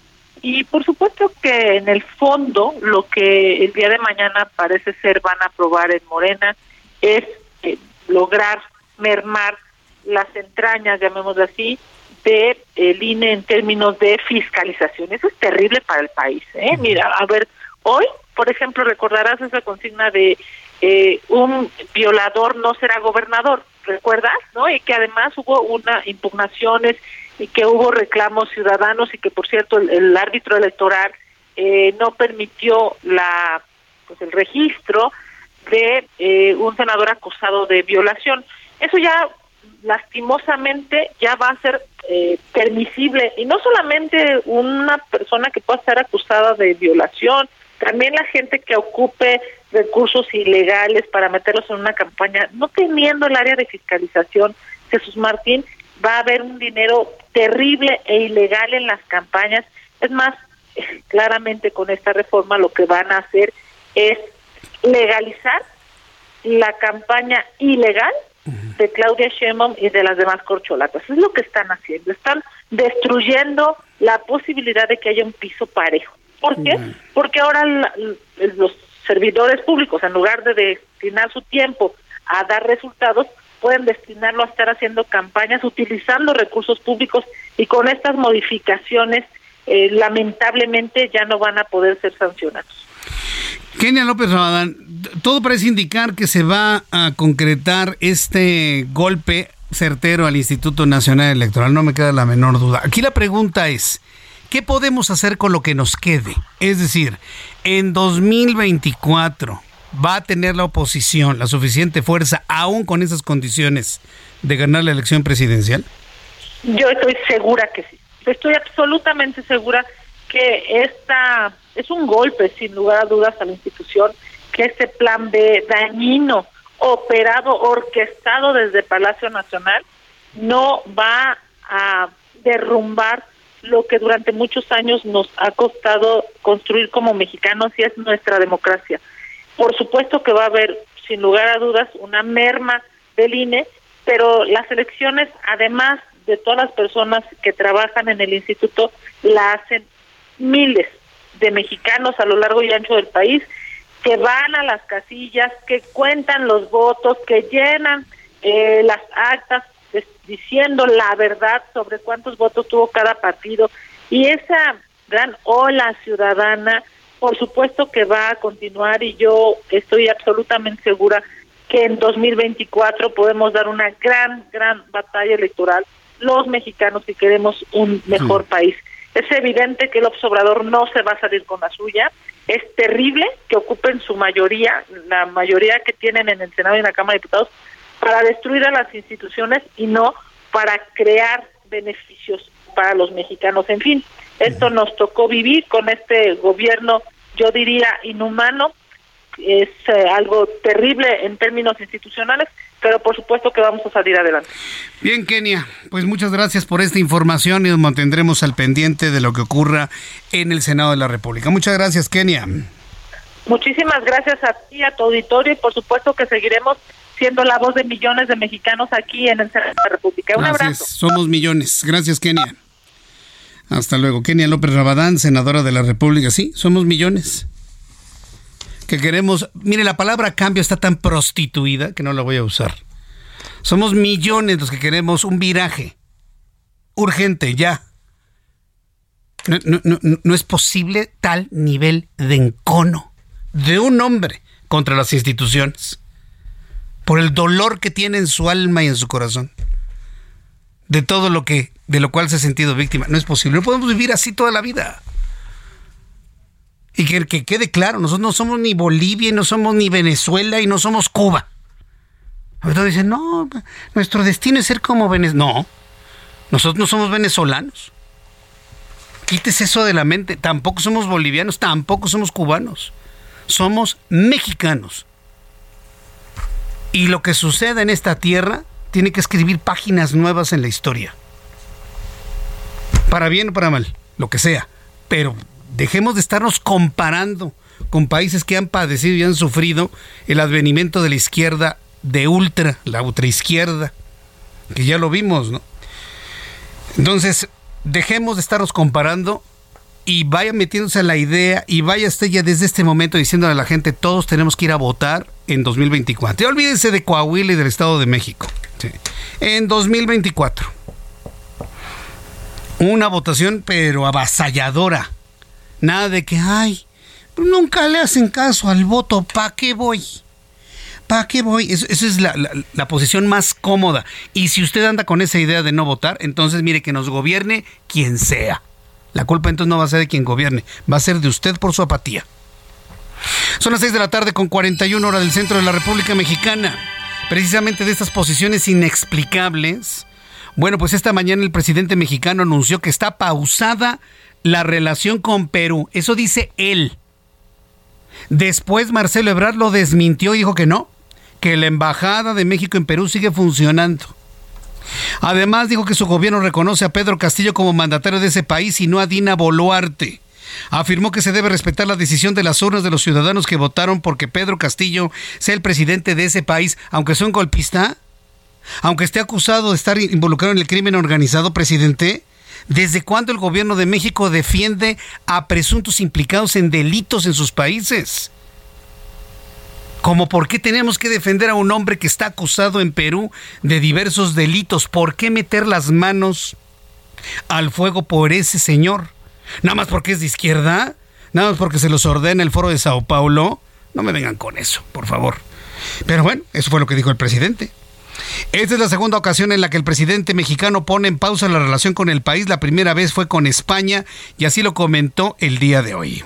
Y por supuesto que en el fondo lo que el día de mañana parece ser van a aprobar en Morena es eh, lograr mermar las entrañas, llamémoslo así, de el INE en términos de fiscalización. Eso es terrible para el país. ¿eh? Mira, a ver, hoy, por ejemplo, recordarás esa consigna de eh, un violador no será gobernador, ¿recuerdas? ¿No? Y que además hubo una impugnaciones y que hubo reclamos ciudadanos y que, por cierto, el, árbitro electoral eh, no permitió la pues el registro de eh, un senador acusado de violación. Eso ya lastimosamente ya va a ser eh, permisible y no solamente una persona que pueda ser acusada de violación, también la gente que ocupe recursos ilegales para meterlos en una campaña, no teniendo el área de fiscalización, Jesús Martín, va a haber un dinero terrible e ilegal en las campañas. Es más, claramente con esta reforma lo que van a hacer es legalizar la campaña ilegal de Claudia Sheinbaum y de las demás corcholatas. Es lo que están haciendo. Están destruyendo la posibilidad de que haya un piso parejo. ¿Por qué? Porque ahora los servidores públicos, en lugar de destinar su tiempo a dar resultados, pueden destinarlo a estar haciendo campañas utilizando recursos públicos y con estas modificaciones eh, lamentablemente ya no van a poder ser sancionados. Kenia López Ramadán, todo parece indicar que se va a concretar este golpe certero al Instituto Nacional Electoral, no me queda la menor duda. Aquí la pregunta es, ¿qué podemos hacer con lo que nos quede? Es decir, en 2024 va a tener la oposición la suficiente fuerza, aún con esas condiciones, de ganar la elección presidencial? Yo estoy segura que sí. Estoy absolutamente segura que esta es un golpe, sin lugar a dudas, a la institución, que este plan B dañino, operado, orquestado desde Palacio Nacional, no va a derrumbar lo que durante muchos años nos ha costado construir como mexicanos y es nuestra democracia. Por supuesto que va a haber, sin lugar a dudas, una merma del INE, pero las elecciones, además de todas las personas que trabajan en el instituto, la hacen miles de mexicanos a lo largo y ancho del país que van a las casillas, que cuentan los votos, que llenan eh, las actas diciendo la verdad sobre cuántos votos tuvo cada partido. Y esa gran ola ciudadana, por supuesto que va a continuar y yo estoy absolutamente segura que en 2024 podemos dar una gran, gran batalla electoral los mexicanos que queremos un mejor país. Es evidente que el observador no se va a salir con la suya. Es terrible que ocupen su mayoría, la mayoría que tienen en el Senado y en la Cámara de Diputados, para destruir a las instituciones y no para crear beneficios para los mexicanos. En fin, esto nos tocó vivir con este gobierno, yo diría, inhumano. Es eh, algo terrible en términos institucionales, pero por supuesto que vamos a salir adelante. Bien, Kenia, pues muchas gracias por esta información y nos mantendremos al pendiente de lo que ocurra en el Senado de la República. Muchas gracias, Kenia. Muchísimas gracias a ti, a tu auditorio y por supuesto que seguiremos siendo la voz de millones de mexicanos aquí en el Senado de la República. Un abrazo. Somos millones. Gracias, Kenia. Hasta luego. Kenia López Rabadán, senadora de la República. Sí, somos millones. Que queremos. Mire, la palabra cambio está tan prostituida que no la voy a usar. Somos millones los que queremos un viraje. Urgente, ya. No, no es posible tal nivel de encono de un hombre contra las instituciones por el dolor que tiene en su alma y en su corazón, de todo lo que, de lo cual se ha sentido víctima. No es posible, no podemos vivir así toda la vida. Y que, que quede claro, nosotros no somos ni Bolivia, y no somos ni Venezuela, y no somos Cuba. Ahorita dicen, no, nuestro destino es ser como Venezuela. No, nosotros no somos venezolanos. Quítese eso de la mente. Tampoco somos bolivianos, tampoco somos cubanos. Somos mexicanos. Y lo que suceda en esta tierra tiene que escribir páginas nuevas en la historia. Para bien o para mal, lo que sea. Pero dejemos de estarnos comparando con países que han padecido y han sufrido el advenimiento de la izquierda de ultra, la ultraizquierda, que ya lo vimos, ¿no? Entonces, dejemos de estarnos comparando y vaya metiéndose a la idea y vaya usted ya desde este momento diciéndole a la gente, todos tenemos que ir a votar en 2024. Y olvídense de Coahuila y del Estado de México. En 2024. Una votación pero avasalladora. Nada de que, ay, nunca le hacen caso al voto, ¿pa' qué voy? ¿Para qué voy? esa es la, la, posición más cómoda. Y si usted anda con esa idea de no votar, entonces mire que nos gobierne quien sea. La culpa entonces no va a ser de quien gobierne, va a ser de usted por su apatía. Son las 6 de la tarde con 41 horas del centro de la República Mexicana. Precisamente de estas posiciones inexplicables. Bueno, pues esta mañana el presidente mexicano anunció que está pausada la relación con Perú. Eso dice él. Después Marcelo Ebrard lo desmintió y dijo que no, que la embajada de México en Perú sigue funcionando. Además dijo que su gobierno reconoce a Pedro Castillo como mandatario de ese país y no a Dina Boluarte. Afirmó que se debe respetar la decisión de las urnas de los ciudadanos que votaron porque Pedro Castillo sea el presidente de ese país, aunque sea un golpista, aunque esté acusado de estar involucrado en el crimen organizado, presidente. ¿Desde cuándo el gobierno de México defiende a presuntos implicados en delitos en sus países? Como por qué tenemos que defender a un hombre que está acusado en Perú de diversos delitos. ¿Por qué meter las manos al fuego por ese señor? Nada más porque es de izquierda, nada más porque se los ordena el foro de Sao Paulo. No me vengan con eso, por favor. Pero bueno, eso fue lo que dijo el presidente. Esta es la segunda ocasión en la que el presidente mexicano pone en pausa la relación con el país. La primera vez fue con España y así lo comentó el día de hoy.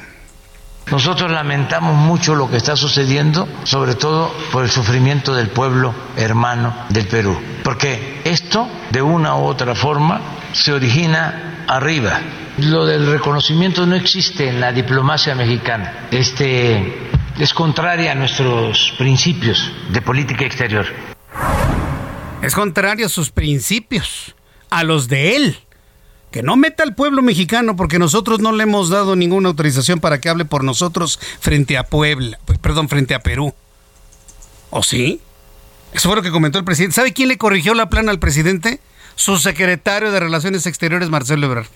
Nosotros lamentamos mucho lo que está sucediendo, sobre todo por el sufrimiento del pueblo hermano del Perú, porque esto de una u otra forma se origina arriba. Lo del reconocimiento no existe en la diplomacia mexicana. Este es contraria a nuestros principios de política exterior. Es contrario a sus principios, a los de él que no meta al pueblo mexicano porque nosotros no le hemos dado ninguna autorización para que hable por nosotros frente a Puebla, perdón, frente a Perú. ¿O sí? Eso fue lo que comentó el presidente. ¿Sabe quién le corrigió la plana al presidente? Su secretario de Relaciones Exteriores, Marcelo Ebrard.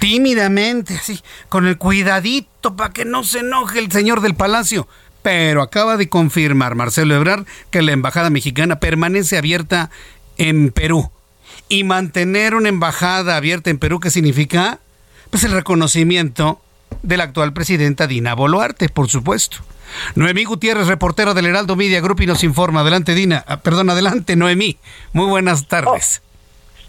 Tímidamente, así, con el cuidadito para que no se enoje el señor del palacio. Pero acaba de confirmar Marcelo Ebrard que la embajada mexicana permanece abierta en Perú y mantener una embajada abierta en Perú, ¿qué significa? Pues el reconocimiento de la actual presidenta Dina Boluarte, por supuesto. Noemí Gutiérrez, reportera del Heraldo Media Group y nos informa. Adelante, Dina. Ah, perdón, adelante, Noemí. Muy buenas tardes.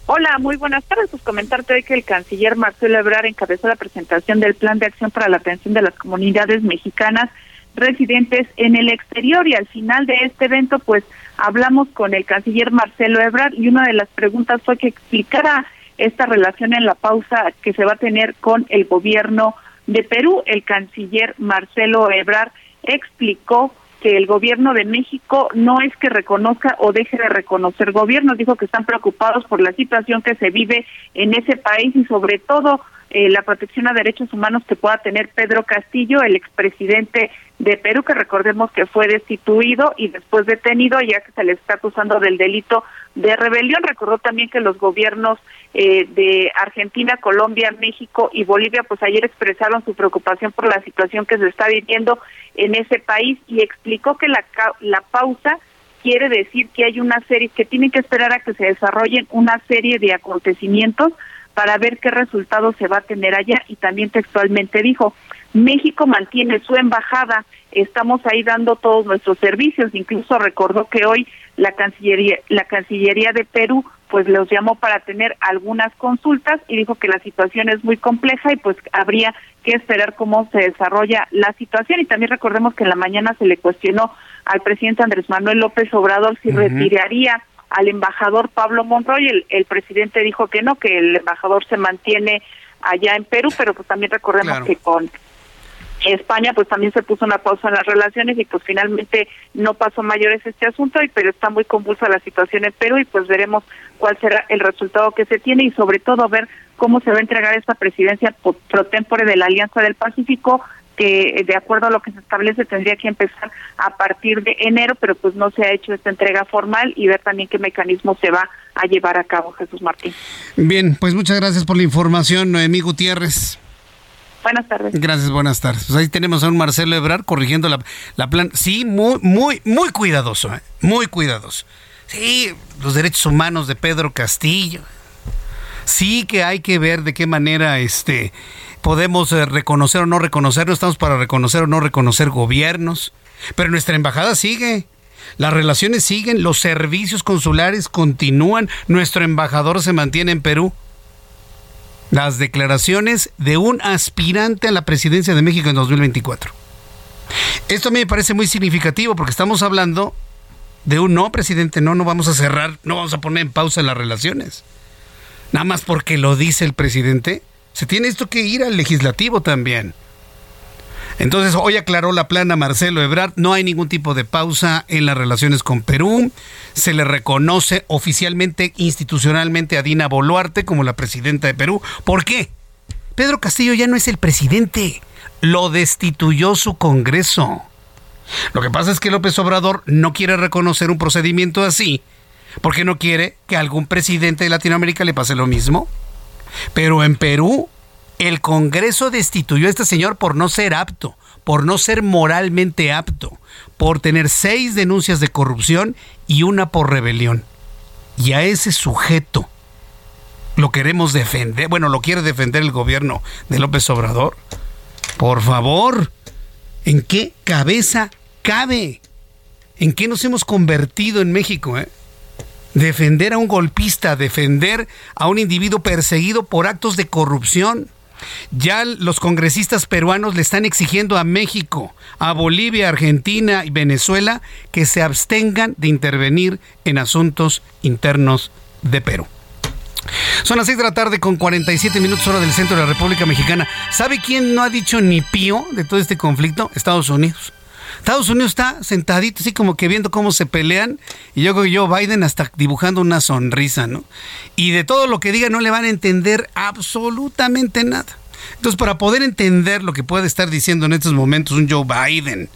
Oh, hola, muy buenas tardes. Pues comentarte hoy que el canciller Marcelo Ebrard encabezó la presentación del Plan de Acción para la Atención de las Comunidades Mexicanas residentes en el exterior y al final de este evento pues hablamos con el canciller Marcelo Ebrard y una de las preguntas fue que explicara esta relación en la pausa que se va a tener con el gobierno de Perú. El canciller Marcelo Ebrard explicó que el gobierno de México no es que reconozca o deje de reconocer gobiernos, dijo que están preocupados por la situación que se vive en ese país y sobre todo eh, la protección a derechos humanos que pueda tener Pedro Castillo, el expresidente de Perú, que recordemos que fue destituido y después detenido, ya que se le está acusando del delito de rebelión. Recordó también que los gobiernos eh, de Argentina, Colombia, México y Bolivia, pues ayer expresaron su preocupación por la situación que se está viviendo en ese país y explicó que la, la pausa quiere decir que hay una serie, que tienen que esperar a que se desarrollen una serie de acontecimientos para ver qué resultado se va a tener allá y también textualmente dijo, México mantiene su embajada, estamos ahí dando todos nuestros servicios, incluso recordó que hoy la Cancillería, la Cancillería de Perú pues los llamó para tener algunas consultas y dijo que la situación es muy compleja y pues habría que esperar cómo se desarrolla la situación. Y también recordemos que en la mañana se le cuestionó al presidente Andrés Manuel López Obrador si retiraría al embajador Pablo Monroy. El, el, presidente dijo que no, que el embajador se mantiene allá en Perú, pero pues también recordemos que con España pues también se puso una pausa en las relaciones y pues finalmente no pasó mayores este asunto, y pero está muy convulsa la situación en Perú y pues veremos cuál será el resultado que se tiene y sobre todo ver cómo se va a entregar esta presidencia pro tempore de la Alianza del Pacífico que de acuerdo a lo que se establece tendría que empezar a partir de enero, pero pues no se ha hecho esta entrega formal y ver también qué mecanismo se va a llevar a cabo, Jesús Martín. Bien, pues muchas gracias por la información, Noemí Gutiérrez. Buenas tardes. Gracias, buenas tardes. Pues ahí tenemos a un Marcelo Ebrar corrigiendo la, la plan. Sí, muy, muy, muy cuidadoso, ¿eh? muy cuidadoso. Sí, los derechos humanos de Pedro Castillo. Sí que hay que ver de qué manera este podemos eh, reconocer o no reconocer, no estamos para reconocer o no reconocer gobiernos, pero nuestra embajada sigue. Las relaciones siguen, los servicios consulares continúan, nuestro embajador se mantiene en Perú. Las declaraciones de un aspirante a la presidencia de México en 2024. Esto a mí me parece muy significativo porque estamos hablando de un no, presidente, no, no vamos a cerrar, no vamos a poner en pausa las relaciones. Nada más porque lo dice el presidente se tiene esto que ir al legislativo también. Entonces, hoy aclaró la plana Marcelo Ebrard, no hay ningún tipo de pausa en las relaciones con Perú. Se le reconoce oficialmente, institucionalmente a Dina Boluarte como la presidenta de Perú. ¿Por qué? Pedro Castillo ya no es el presidente, lo destituyó su Congreso. Lo que pasa es que López Obrador no quiere reconocer un procedimiento así, porque no quiere que algún presidente de Latinoamérica le pase lo mismo. Pero en Perú, el Congreso destituyó a este señor por no ser apto, por no ser moralmente apto, por tener seis denuncias de corrupción y una por rebelión. Y a ese sujeto lo queremos defender, bueno, lo quiere defender el gobierno de López Obrador. Por favor, ¿en qué cabeza cabe? ¿En qué nos hemos convertido en México? Eh? defender a un golpista, defender a un individuo perseguido por actos de corrupción. Ya los congresistas peruanos le están exigiendo a México, a Bolivia, Argentina y Venezuela que se abstengan de intervenir en asuntos internos de Perú. Son las 6 de la tarde con 47 minutos hora del centro de la República Mexicana. ¿Sabe quién no ha dicho ni pío de todo este conflicto? Estados Unidos. Estados Unidos está sentadito, así como que viendo cómo se pelean. Y yo creo que Joe Biden hasta dibujando una sonrisa, ¿no? Y de todo lo que diga no le van a entender absolutamente nada. Entonces, para poder entender lo que puede estar diciendo en estos momentos un Joe Biden,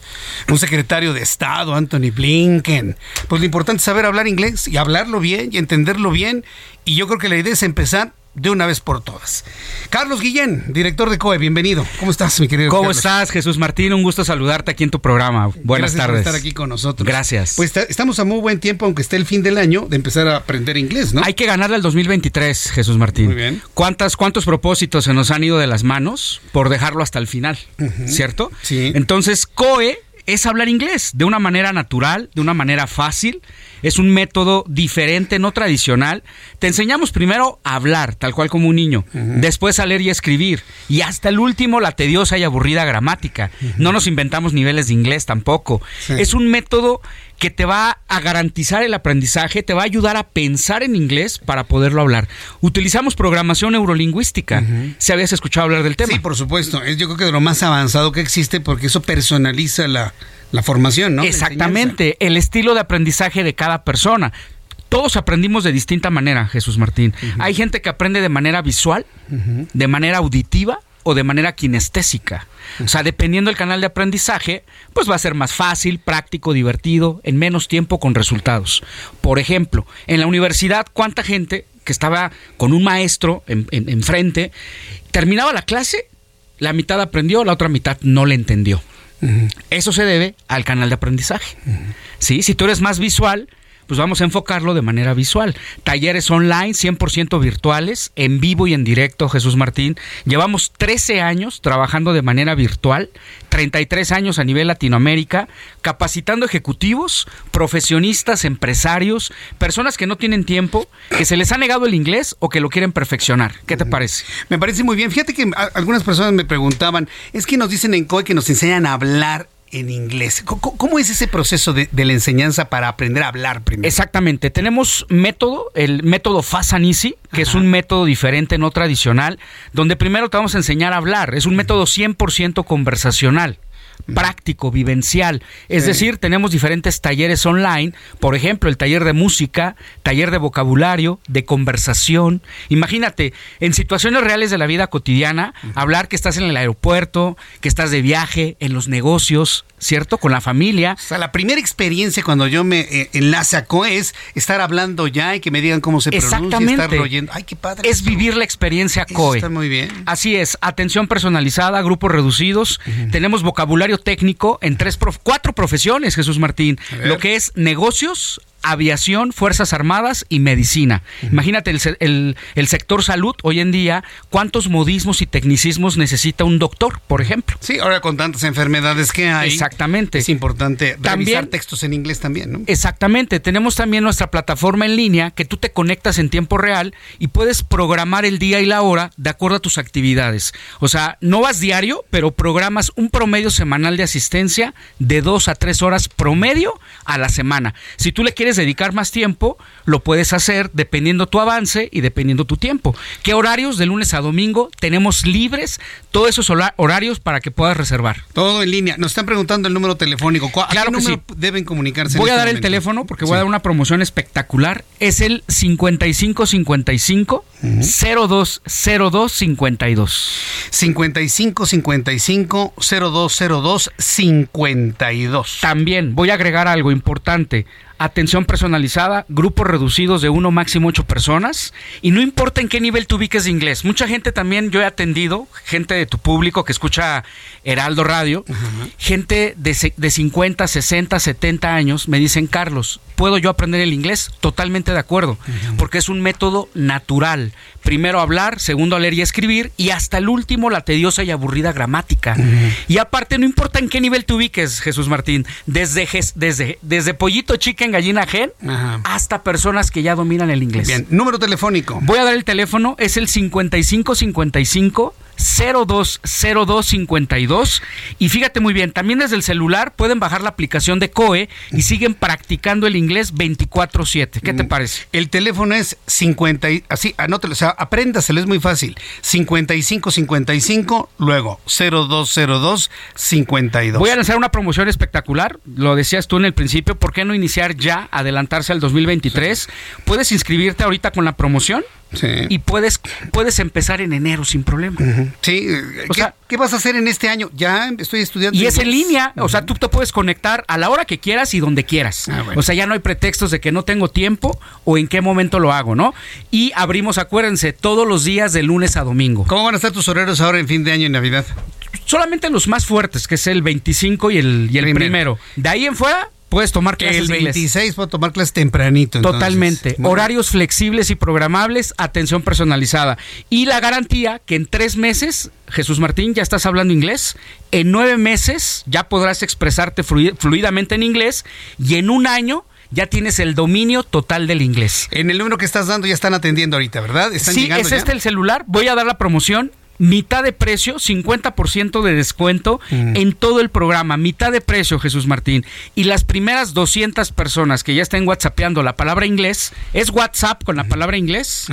un secretario de Estado, Anthony Blinken, pues lo importante es saber hablar inglés y hablarlo bien y entenderlo bien. Y yo creo que la idea es empezar de una vez por todas. Carlos Guillén, director de COE, bienvenido. ¿Cómo estás, mi querido? ¿Cómo estás, Jesús Martín? Un gusto saludarte aquí en tu programa. Buenas Gracias tardes. por estar aquí con nosotros. Gracias. Pues estamos a muy buen tiempo, aunque esté el fin del año, de empezar a aprender inglés, ¿no? Hay que ganarle al 2023, Jesús Martín. Muy bien. ¿Cuántas, ¿Cuántos propósitos se nos han ido de las manos por dejarlo hasta el final? ¿Cierto? Sí. Entonces, COE es hablar inglés de una manera natural, de una manera fácil. Es un método diferente, no tradicional. Te enseñamos primero a hablar, tal cual como un niño, después a leer y escribir, y hasta el último la tediosa y aburrida gramática. No nos inventamos niveles de inglés tampoco. Es un método que te va a garantizar el aprendizaje, te va a ayudar a pensar en inglés para poderlo hablar. Utilizamos programación neurolingüística. Si habías escuchado hablar del tema. Sí, por supuesto. Es yo creo que de lo más avanzado que existe porque eso personaliza la, la formación, ¿no? Exactamente, el estilo de aprendizaje de cada persona. Todos aprendimos de distinta manera, Jesús Martín. Hay gente que aprende de manera visual, de manera auditiva o de manera kinestésica. O sea, dependiendo del canal de aprendizaje, pues va a ser más fácil, práctico, divertido, en menos tiempo con resultados. Por ejemplo, en la universidad, ¿cuánta gente que estaba con un maestro enfrente en, terminaba la clase, la mitad aprendió, la otra mitad no le entendió? Eso se debe al canal de aprendizaje. ¿Sí? Si tú eres más visual, pues vamos a enfocarlo de manera visual. Talleres online, 100% virtuales, en vivo y en directo, Jesús Martín. Llevamos 13 años trabajando de manera virtual, 33 años a nivel Latinoamérica, capacitando ejecutivos, profesionistas, empresarios, personas que no tienen tiempo, que se les ha negado el inglés o que lo quieren perfeccionar. ¿Qué te parece? Me parece muy bien. Fíjate que algunas personas me preguntaban, es que nos dicen en COE que nos enseñan a hablar en inglés. ¿Cómo, es ese proceso de, la enseñanza para aprender a hablar primero? Exactamente. Tenemos método, el método Fast and Easy, que es un método diferente, no tradicional, donde primero te vamos a enseñar a hablar. Es un método 100% conversacional práctico, vivencial. Es decir, tenemos diferentes talleres online, por ejemplo, el taller de música, taller de vocabulario, de conversación. Imagínate, en situaciones reales de la vida cotidiana, hablar que estás en el aeropuerto, que estás de viaje, en los negocios, ¿cierto? Con la familia. O sea, la primera experiencia cuando yo me eh, enlace a COE es estar hablando ya y que me digan cómo se pronuncia, estar oyendo. Ay, qué padre. Es vivir la experiencia COE. está muy bien. Así es, atención personalizada, grupos reducidos. Tenemos vocabulario técnico en tres, cuatro profesiones, Jesús Martín. Lo que es negocios, aviación, Fuerzas Armadas y medicina. Imagínate el, el, sector salud hoy en día, cuántos modismos y tecnicismos necesita un doctor, por ejemplo. Sí, ahora con tantas enfermedades que hay. Exactamente. Es importante revisar textos en inglés también, ¿no? Exactamente. Tenemos también nuestra plataforma en línea que tú te conectas en tiempo real y puedes programar el día y la hora de acuerdo a tus actividades. O sea, no vas diario, pero programas un promedio semanal de asistencia de dos a tres horas promedio a la semana. Si tú le quieres dedicar más tiempo, lo puedes hacer dependiendo tu avance y dependiendo tu tiempo. ¿Qué horarios de lunes a domingo tenemos libres? Todos esos horarios para que puedas reservar. Todo en línea. Nos están preguntando el número telefónico. ¿A claro qué número deben comunicarse? Voy a este dar el teléfono porque voy a dar una promoción espectacular. Es el 5555 020252. 5555 0202 52. También voy a agregar algo importante atención personalizada, grupos reducidos de uno máximo ocho personas y no importa en qué nivel tú ubiques de inglés. Mucha gente también, yo he atendido, gente de tu público que escucha Heraldo Radio, gente de, de 50, 60, 70 años, me dicen, Carlos, ¿puedo yo aprender el inglés? Totalmente de acuerdo, porque es un método natural. Primero hablar, segundo leer y escribir y hasta el último la tediosa y aburrida gramática. Y aparte, no importa en qué nivel te ubiques, Jesús Martín, desde, desde, desde pollito chicken gallina gen hasta personas que ya dominan el inglés. Bien, número telefónico. Voy a dar el teléfono, es el 5555 020252 y fíjate muy bien, también desde el celular pueden bajar la aplicación de COE y siguen practicando el inglés 24/7. ¿Qué te mm, parece? El teléfono es 50 así, anótelo, o sea, apréndaselo, es muy fácil. 5555 luego 020252. Voy a lanzar una promoción espectacular, lo decías tú en el principio, ¿por qué no iniciar ya, adelantarse al 2023? Puedes inscribirte ahorita con la promoción y puedes, puedes empezar en enero sin problema. Sí, o ¿Qué, sea, ¿qué vas a hacer en este año? Ya estoy estudiando. Y es en línea, o sea, tú te puedes conectar a la hora que quieras y donde quieras. Ah, o sea, ya no hay pretextos de que no tengo tiempo o en qué momento lo hago, ¿no? Y abrimos, acuérdense, todos los días de lunes a domingo. ¿Cómo van a estar tus horarios ahora en fin de año y Navidad? Solamente los más fuertes, que es el 25 y el, y el primero. De ahí en fuera, puedes tomar clases el 26 puedo tomar clases tempranito. Totalmente. Horarios flexibles y programables, atención personalizada. Y la garantía que en tres meses, Jesús Martín, ya estás hablando inglés. En nueve meses ya podrás expresarte fluidamente en inglés. Y en un año ya tienes el dominio total del inglés. En el número que estás dando ya están atendiendo ahorita, ¿verdad? sí, es este el celular. Voy a dar la promoción mitad de precio, 50% de descuento Mm. en todo el programa, mitad de precio, Jesús Martín. Y las primeras 200 personas que ya estén whatsappeando la palabra inglés, es WhatsApp con la palabra inglés,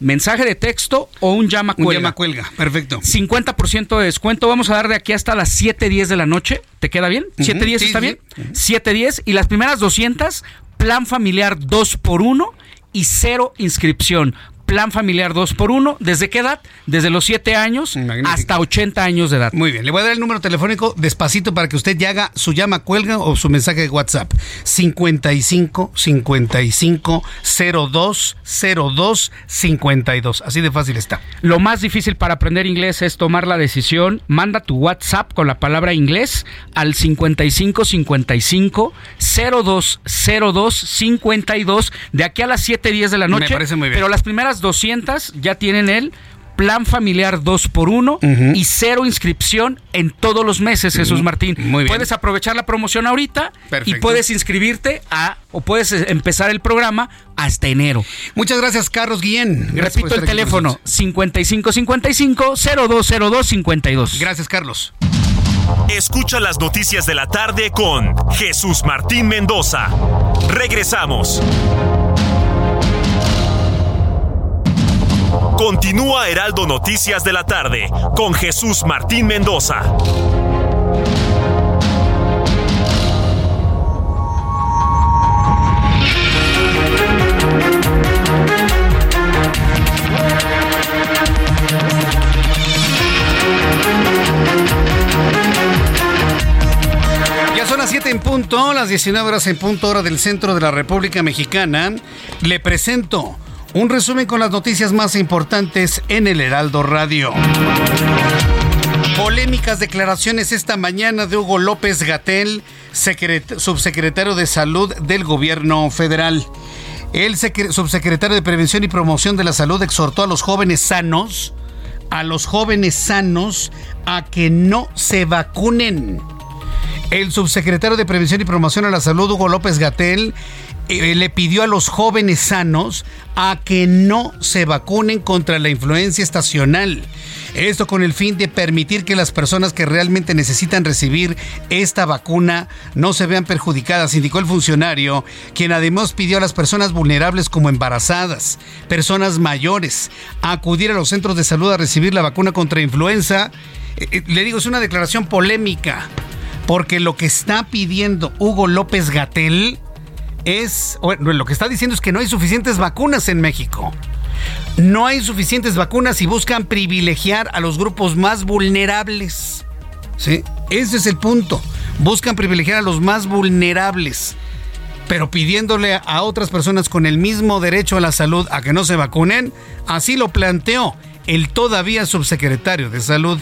mensaje de texto o un llama Un cuelga. llama cuelga, perfecto. 50% de descuento. Vamos a dar de aquí hasta las 7:10 de la noche. ¿Te queda bien? ¿7:10 sí, está sí. bien? 7:10 y las primeras 200, plan familiar 2 por 1 y cero inscripción. Plan familiar 2 por 1 ¿desde qué edad? Desde los 7 años hasta 80 años de edad. Muy bien, le voy a dar el número telefónico despacito para que usted ya haga su llama cuelga o su mensaje de WhatsApp. 55 55 02 02 52. Así de fácil está. Lo más difícil para aprender inglés es tomar la decisión. Manda tu WhatsApp con la palabra inglés al 55 55 02 02 52 de aquí a las 7:10 de la Me noche. parece muy bien. Pero las primeras 200 ya tienen el plan familiar 2 por 1 Ujú. y cero inscripción en todos los meses, Jesús Martín. muy bien. Puedes aprovechar la promoción ahorita y puedes inscribirte a o puedes eh, empezar el programa hasta enero. Muchas gracias, Carlos Guillén. Gracias Repito el teléfono nosotros. 5555 0202 52. Gracias, Carlos. Escucha las noticias de la tarde con Jesús Martín Mendoza. Regresamos. Continúa Heraldo Noticias de la tarde con Jesús Martín Mendoza. Ya son las 7 en punto, las 19 horas en punto hora del centro de la República Mexicana. Le presento un resumen con las noticias más importantes en el Heraldo Radio. Polémicas declaraciones esta mañana de Hugo López Gatel, secret- subsecretario de Salud del Gobierno Federal. El secre- subsecretario de Prevención y Promoción de la Salud exhortó a los jóvenes sanos, a los jóvenes sanos, a que no se vacunen. El subsecretario de Prevención y Promoción a la Salud, Hugo López Gatel, eh, le pidió a los jóvenes sanos a que no se vacunen contra la influencia estacional. Esto con el fin de permitir que las personas que realmente necesitan recibir esta vacuna no se vean perjudicadas, indicó el funcionario, quien además pidió a las personas vulnerables como embarazadas, personas mayores, acudir a los centros de salud a recibir la vacuna contra influenza. Eh, eh, le digo, es una declaración polémica porque lo que está pidiendo Hugo López Gatel es, bueno, lo que está diciendo es que no hay suficientes vacunas en México. No hay suficientes vacunas y buscan privilegiar a los grupos más vulnerables. ¿Sí? Ese es el punto. Buscan privilegiar a los más vulnerables. Pero pidiéndole a otras personas con el mismo derecho a la salud a que no se vacunen, así lo planteó el todavía subsecretario de Salud.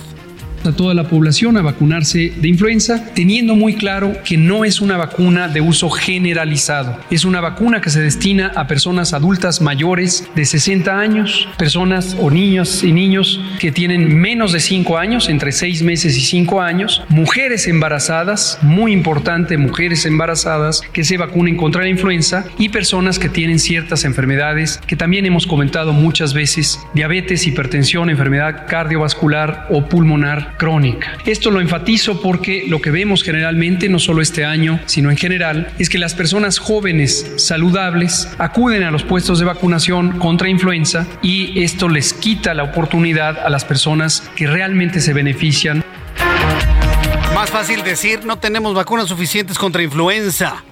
A toda la población a vacunarse de influenza, teniendo muy claro que no es una vacuna de uso generalizado. Es una vacuna que se destina a personas adultas mayores de 60 años, personas o niños y niños que tienen menos de 5 años, entre 6 meses y 5 años, mujeres embarazadas, muy importante, mujeres embarazadas que se vacunen contra la influenza y personas que tienen ciertas enfermedades que también hemos comentado muchas veces, diabetes, hipertensión, enfermedad cardiovascular o pulmonar crónica. Esto lo enfatizo porque lo que vemos generalmente, no solo este año, sino en general, es que las personas jóvenes saludables acuden a los puestos de vacunación contra influenza y esto les quita la oportunidad a las personas que realmente se benefician Más fácil decir, no tenemos vacunas suficientes contra influenza.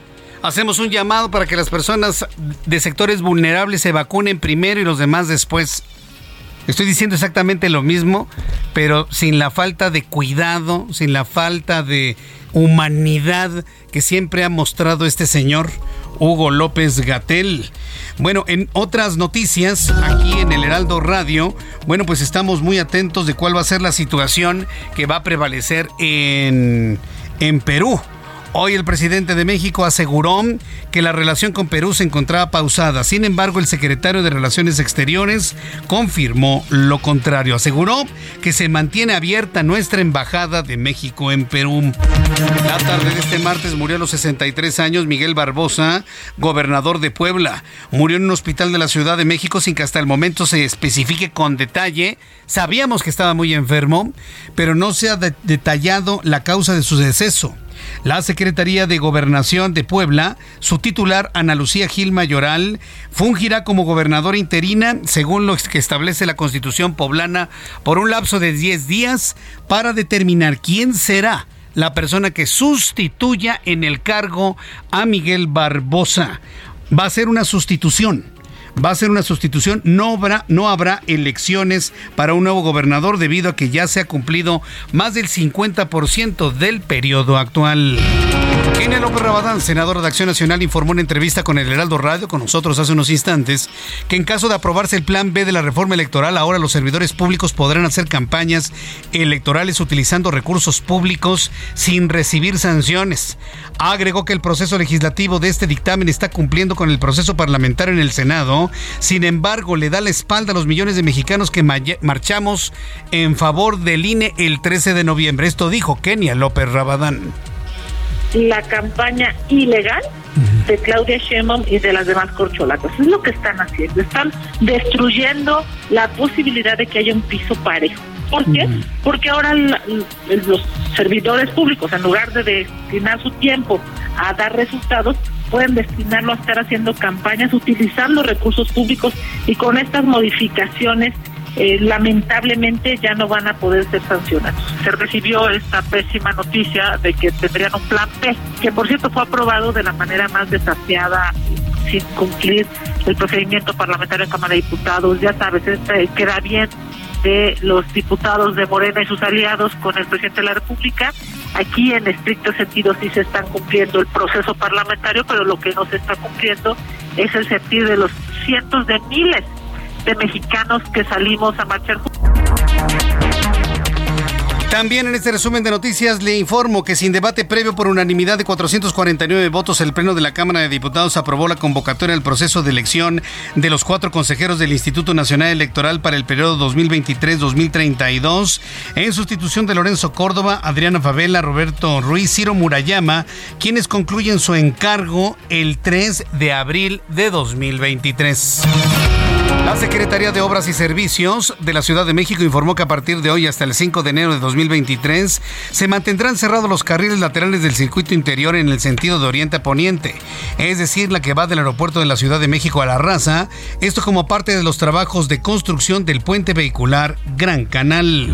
Hacemos un llamado para que las personas de sectores vulnerables se vacunen primero y los demás después. Estoy diciendo exactamente lo mismo, pero sin la falta de cuidado, sin la falta de humanidad que siempre ha mostrado este señor, Hugo López Gatel. Bueno, en otras noticias, aquí en el Heraldo Radio, bueno, pues estamos muy atentos de cuál va a ser la situación que va a prevalecer en, en Perú. Hoy el presidente de México aseguró que la relación con Perú se encontraba pausada. Sin embargo, el secretario de Relaciones Exteriores confirmó lo contrario. Aseguró que se mantiene abierta nuestra embajada de México en Perú. La tarde de este martes murió a los 63 años Miguel Barbosa, gobernador de Puebla. Murió en un hospital de la Ciudad de México sin que hasta el momento se especifique con detalle. Sabíamos que estaba muy enfermo, pero no se ha detallado la causa de su deceso. La Secretaría de Gobernación de Puebla, su titular Ana Lucía Gil Mayoral, fungirá como gobernadora interina, según lo que establece la Constitución poblana, por un lapso de 10 días para determinar quién será la persona que sustituya en el cargo a Miguel Barbosa. Va a ser una sustitución va a ser una sustitución. No habrá, no habrá elecciones para un nuevo gobernador debido a que ya se ha cumplido más del 50% del periodo actual. Kenia López Rabadán, senadora de Acción Nacional, informó en entrevista con el Heraldo Radio, con nosotros hace unos instantes, que en caso de aprobarse el plan B de la reforma electoral, ahora los servidores públicos podrán hacer campañas electorales utilizando recursos públicos sin recibir sanciones. Agregó que el proceso legislativo de este dictamen está cumpliendo con el proceso parlamentario en el Senado. Sin embargo, le da la espalda a los millones de mexicanos que marchamos en favor del INE el 13 de noviembre. Esto dijo Kenia López Rabadán la campaña ilegal de Claudia Sheinbaum y de las demás corcholatas. Es lo que están haciendo. Están destruyendo la posibilidad de que haya un piso parejo. ¿Por qué? Porque ahora los servidores públicos, en lugar de destinar su tiempo a dar resultados, pueden destinarlo a estar haciendo campañas, utilizando recursos públicos y con estas modificaciones eh, lamentablemente ya no van a poder ser sancionados. Se recibió esta pésima noticia de que tendrían un plan P, que por cierto fue aprobado de la manera más desafiada sin cumplir el procedimiento parlamentario en Cámara de Diputados. Ya sabes, este queda bien de los diputados de Morena y sus aliados con el presidente de la República. Aquí en estricto sentido sí se están cumpliendo el proceso parlamentario, pero lo que no se está cumpliendo es el sentir de los cientos de miles de mexicanos que salimos a marchar. También en este resumen de noticias le informo que sin debate previo por unanimidad de 449 votos, el Pleno de la Cámara de Diputados aprobó la convocatoria al proceso de elección de los cuatro consejeros del Instituto Nacional Electoral para el periodo 2023-2032, en sustitución de Lorenzo Córdoba, Adriana Favela, Roberto Ruiz, Ciro Murayama, quienes concluyen su encargo el 3 de abril de 2023. La Secretaría de Obras y Servicios de la Ciudad de México informó que a partir de hoy hasta el 5 de enero de 2023 se mantendrán cerrados los carriles laterales del circuito interior en el sentido de oriente a poniente, es decir, la que va del aeropuerto de la Ciudad de México a La Raza, esto como parte de los trabajos de construcción del puente vehicular Gran Canal.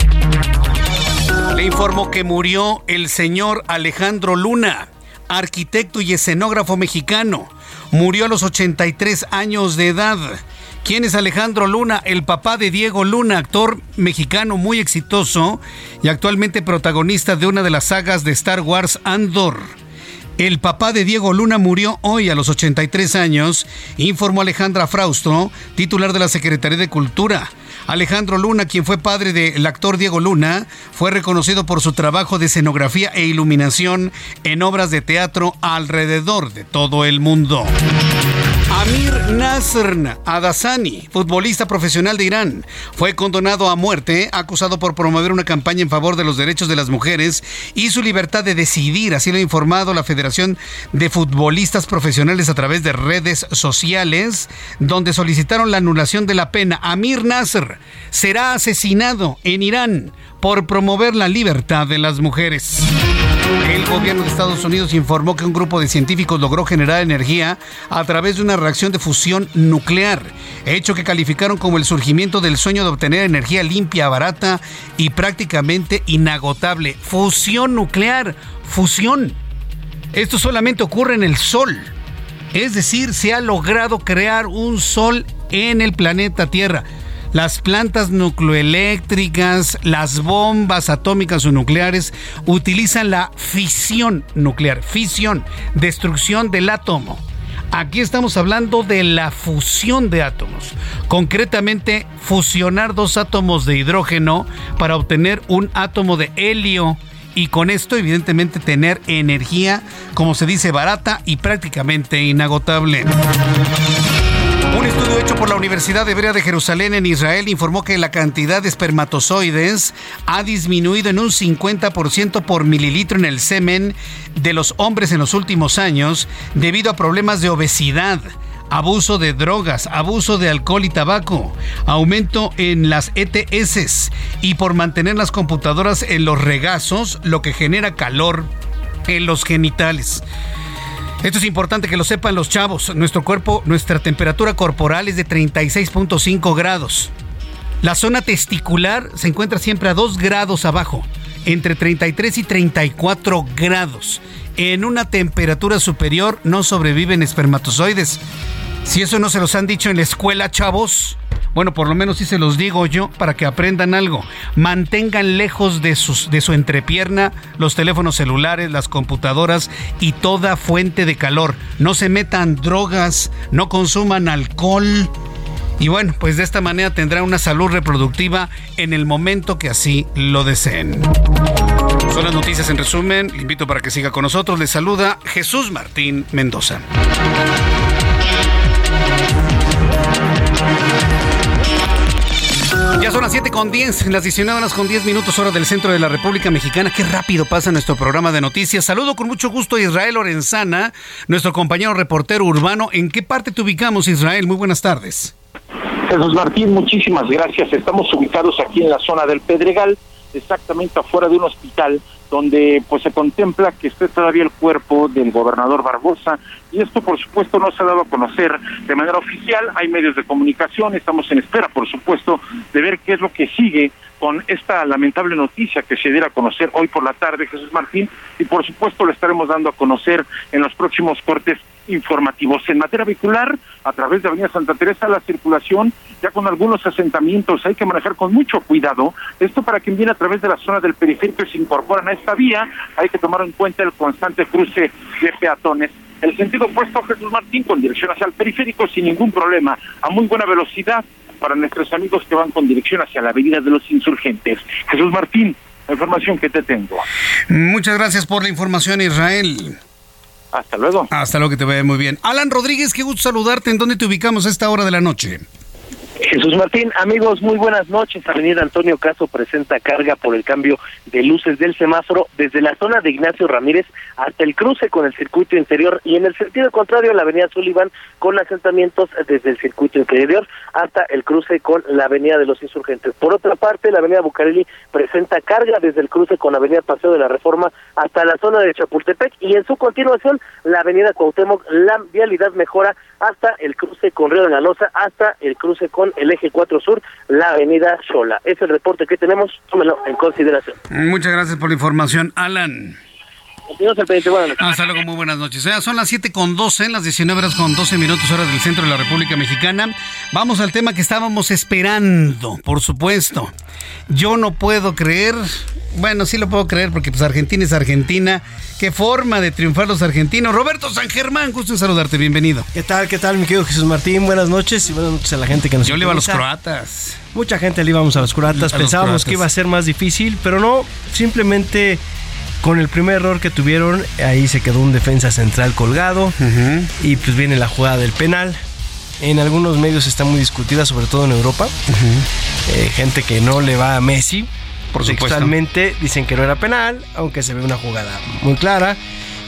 Le informó que murió el señor Alejandro Luna, arquitecto y escenógrafo mexicano. Murió a los 83 años de edad. ¿Quién es Alejandro Luna? El papá de Diego Luna, actor mexicano muy exitoso y actualmente protagonista de una de las sagas de Star Wars Andor. El papá de Diego Luna murió hoy a los 83 años, informó Alejandra Frausto, titular de la Secretaría de Cultura. Alejandro Luna, quien fue padre del actor Diego Luna, fue reconocido por su trabajo de escenografía e iluminación en obras de teatro alrededor de todo el mundo. Amir Nasr Adasani, futbolista profesional de Irán, fue condenado a muerte, acusado por promover una campaña en favor de los derechos de las mujeres y su libertad de decidir, así lo ha informado la Federación de Futbolistas Profesionales a través de redes sociales, donde solicitaron la anulación de la pena. Amir Nasr será asesinado en Irán por promover la libertad de las mujeres. El gobierno de Estados Unidos informó que un grupo de científicos logró generar energía a través de una reacción de fusión nuclear, hecho que calificaron como el surgimiento del sueño de obtener energía limpia, barata y prácticamente inagotable. Fusión nuclear, fusión. Esto solamente ocurre en el Sol. Es decir, se ha logrado crear un Sol en el planeta Tierra las plantas nucleoeléctricas, las bombas atómicas o nucleares utilizan la fisión nuclear, fisión, destrucción del átomo. Aquí estamos hablando de la fusión de átomos, concretamente fusionar dos átomos de hidrógeno para obtener un átomo de helio y con esto evidentemente tener energía, como se dice, barata y prácticamente inagotable. Un estudio hecho por la Universidad Hebrea de Jerusalén en Israel informó que la cantidad de espermatozoides ha disminuido en un 50% por mililitro en el semen de los hombres en los últimos años debido a problemas de obesidad abuso de drogas, abuso de alcohol y tabaco, aumento en las ETS y por mantener las computadoras en los regazos, lo que genera calor en los genitales. Esto es importante que lo sepan los chavos. Nuestro cuerpo, nuestra temperatura corporal es de 36.5 grados. La zona testicular se encuentra siempre a 2 grados abajo, entre 33 y 34 grados. En una temperatura superior no sobreviven espermatozoides. Si eso no se los han dicho en la escuela, chavos, bueno, por lo menos sí se los digo yo para que aprendan algo. Mantengan lejos de, sus, de su entrepierna los teléfonos celulares, las computadoras y toda fuente de calor. No se metan drogas, no consuman alcohol. Y bueno, pues de esta manera tendrán una salud reproductiva en el momento que así lo deseen. Son las noticias en resumen. Le invito para que siga con nosotros. Le saluda Jesús Martín Mendoza. Ya son las 7 con 10, las 19 horas con 10 minutos hora del centro de la República Mexicana. Qué rápido pasa nuestro programa de noticias. Saludo con mucho gusto a Israel Lorenzana, nuestro compañero reportero urbano. ¿En qué parte te ubicamos, Israel? Muy buenas tardes. Jesús Martín, muchísimas gracias. Estamos ubicados aquí en la zona del Pedregal, exactamente afuera de un hospital donde pues se contempla que esté todavía el cuerpo del gobernador Barbosa. Y esto por supuesto no se ha dado a conocer de manera oficial, hay medios de comunicación, estamos en espera por supuesto de ver qué es lo que sigue con esta lamentable noticia que se diera a conocer hoy por la tarde Jesús Martín. Y por supuesto lo estaremos dando a conocer en los próximos cortes informativos. En materia vehicular, a través de Avenida Santa Teresa, la circulación ya con algunos asentamientos hay que manejar con mucho cuidado. Esto para quien viene a través de la zona del periférico y se incorporan a esta vía, hay que tomar en cuenta el constante cruce de peatones. El sentido opuesto a Jesús Martín con dirección hacia el periférico sin ningún problema, a muy buena velocidad para nuestros amigos que van con dirección hacia la Avenida de los Insurgentes. Jesús Martín, la información que te tengo. Muchas gracias por la información, Israel. Hasta luego. Hasta luego, que te vaya muy bien. Alan Rodríguez, qué gusto saludarte. ¿En dónde te ubicamos a esta hora de la noche? Jesús Martín, amigos, muy buenas noches. Avenida Antonio Caso presenta carga por el cambio de luces del semáforo desde la zona de Ignacio Ramírez hasta el cruce con el circuito interior y en el sentido contrario la avenida Sullivan con asentamientos desde el circuito interior hasta el cruce con la avenida de los insurgentes. Por otra parte, la avenida Bucareli presenta carga desde el cruce con la avenida Paseo de la Reforma hasta la zona de Chapultepec y en su continuación la avenida Cuauhtémoc, la vialidad mejora hasta el cruce con Río de la Loza, hasta el cruce con el eje 4 Sur, la avenida Sola. Es el reporte que tenemos, tómelo en consideración. Muchas gracias por la información, Alan. Hasta luego, muy buenas noches. son las 7 con 12, las 19 horas con 12 minutos, horas del centro de la República Mexicana. Vamos al tema que estábamos esperando, por supuesto. Yo no puedo creer, bueno, sí lo puedo creer porque pues Argentina es Argentina. Qué forma de triunfar los argentinos. Roberto San Germán, gusto en saludarte, bienvenido. ¿Qué tal, qué tal, mi querido Jesús Martín? Buenas noches y buenas noches a la gente que nos Yo le iba a los croatas. Mucha gente le íbamos a los croatas, pensábamos que iba a ser más difícil, pero no, simplemente con el primer error que tuvieron, ahí se quedó un defensa central colgado y pues viene la jugada del penal. En algunos medios está muy discutida, sobre todo en Europa. Eh, gente que no le va a Messi. Por Textualmente dicen que no era penal, aunque se ve una jugada muy clara.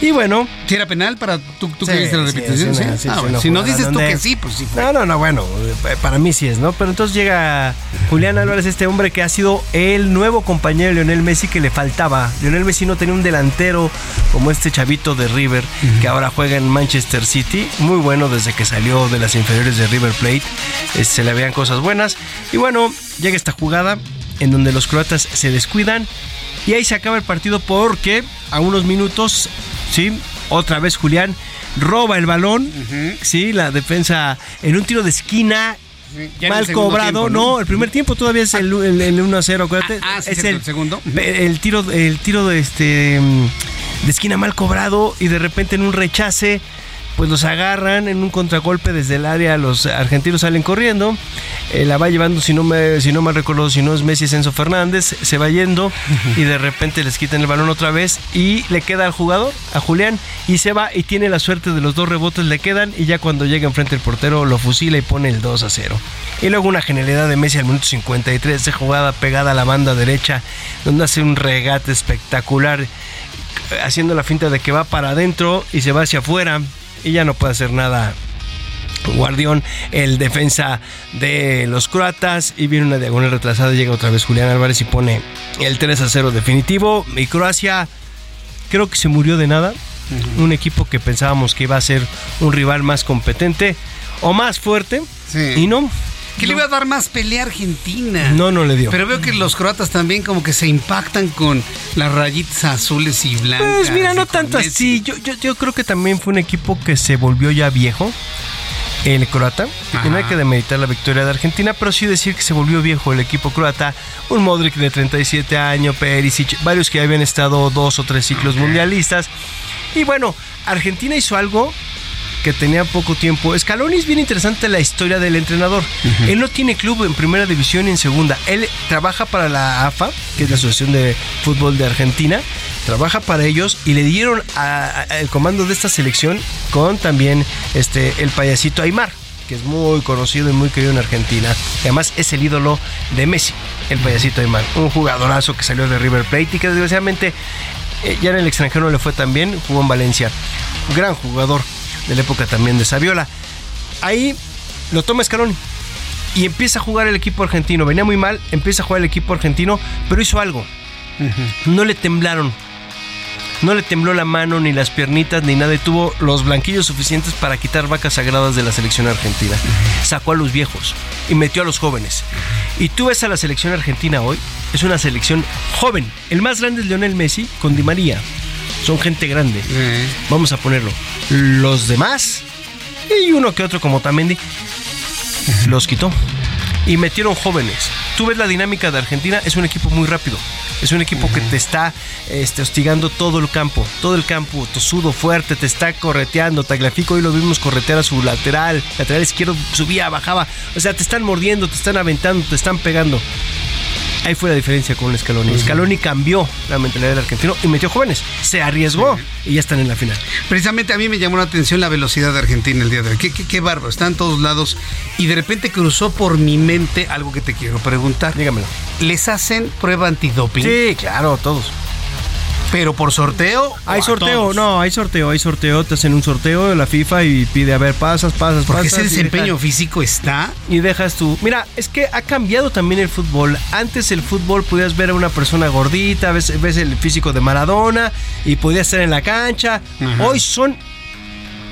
Y bueno. Si era penal para tú, tú que viste la repetición, sí. Ah, si no dices tú que sí, pues sí. No, no, no, bueno, eh, para mí sí es, ¿no? Pero entonces llega Julián Álvarez, este hombre que ha sido el nuevo compañero de Lionel Messi que le faltaba. Lionel Messi no tenía un delantero como este chavito de River, que ahora juega en Manchester City. Muy bueno desde que salió de las inferiores de River Plate. se le veían cosas buenas. Y bueno, llega esta jugada en donde los croatas se descuidan. Y ahí se acaba el partido porque a unos minutos ¿sí? Otra vez Julián roba el balón, ¿sí? La defensa en un tiro de esquina mal cobrado. ¿no? el primer tiempo todavía es el, 1 a 0, acuérdate. Ah, ah es el, segundo. El tiro, el tiro de, este, de esquina mal cobrado y de repente en un rechace pues los agarran en un contragolpe desde el área, los argentinos salen corriendo, eh, la va llevando, si no, me, si no mal recuerdo, si no es Messi, Enzo Fernández, se va yendo y de repente les quitan el balón otra vez y le queda al jugador, a Julián, y se va y tiene la suerte de los dos rebotes le quedan y ya cuando llega enfrente el portero lo fusila y pone el 2 a 0. Y luego una genialidad de Messi al minuto 53 de jugada pegada a la banda derecha, donde hace un regate espectacular, haciendo la finta de que va para adentro y se va hacia afuera y ya no puede hacer nada Guardión, el defensa de los croatas. Y viene una diagonal retrasada. Llega otra vez Julián Álvarez y pone el 3 a 0 definitivo. Y Croacia creo que se murió de nada. Un equipo que pensábamos que iba a ser un rival más competente o más fuerte. Y no. Que le iba a dar más pelea a Argentina. No, no le dio. Pero veo que los croatas también como que se impactan con las rayitas azules y blancas. Pues mira, no tanto Messi. así. Yo, yo, yo creo que también fue un equipo que se volvió ya viejo. El croata. Y no hay que demeritar la victoria de Argentina, pero sí decir que se volvió viejo el equipo croata. Un Modric de 37 años, Perisic, varios que habían estado dos o tres ciclos mundialistas. Y bueno, Argentina hizo algo que tenía poco tiempo. Scaloni es bien interesante la historia del entrenador. Él no tiene club en primera división ni en segunda. Él trabaja para la AFA, que es la Asociación de Fútbol de Argentina. Trabaja para ellos y le dieron a- a- el comando de esta selección con también este el payasito Aymar, que es muy conocido y muy querido en Argentina. Y además es el ídolo de Messi, el payasito Aymar. Un jugadorazo que salió de River Plate y que desgraciadamente eh, ya en el extranjero no le fue tan bien, jugó en Valencia. Gran jugador de la época también de Saviola. Ahí lo toma Scaloni y empieza a jugar el equipo argentino. Venía muy mal, empieza a jugar el equipo argentino, pero hizo algo. No le temblaron. No le tembló la mano, ni las piernitas, ni nada. Y tuvo los blanquillos suficientes para quitar vacas sagradas de la selección argentina. Sacó a los viejos y metió a los jóvenes. Y tú ves a la selección argentina hoy, es una selección joven. El más grande es Lionel Messi con Di María. Son gente grande. Vamos a ponerlo. Los demás, y uno que otro como Tamendi, los quitó. Y metieron jóvenes. Tú ves la dinámica de Argentina, es un equipo muy rápido. Es un equipo que te está este, hostigando todo el campo. Todo el campo, tosudo, fuerte, te está correteando. Tagliafico hoy lo vimos corretear a su lateral. Lateral izquierdo subía, bajaba. O sea, te están mordiendo, te están aventando, te están pegando. Ahí fue la diferencia con Scaloni. Scaloni cambió la mentalidad del argentino y metió jóvenes. Se arriesgó y ya están en la final. Precisamente a mí me llamó la atención la velocidad de Argentina el día de hoy. Qué, qué, qué bárbaro, está en todos lados. Y de repente cruzó por mi mente algo que te quiero preguntar. Dígamelo. ¿Les hacen prueba antidoping? Sí, claro, todos. ¿Pero por sorteo? Hay sorteo, todos? no, hay sorteo, hay sorteo, te hacen un sorteo de la FIFA y pide, a ver, pasas, pasas, Porque pasas. ese desempeño físico está. y dejas tú. Mira, es que ha cambiado también el fútbol. Antes el fútbol podías ver a una persona gordita, ves, ves el físico de Maradona y podías estar en la cancha. Hoy son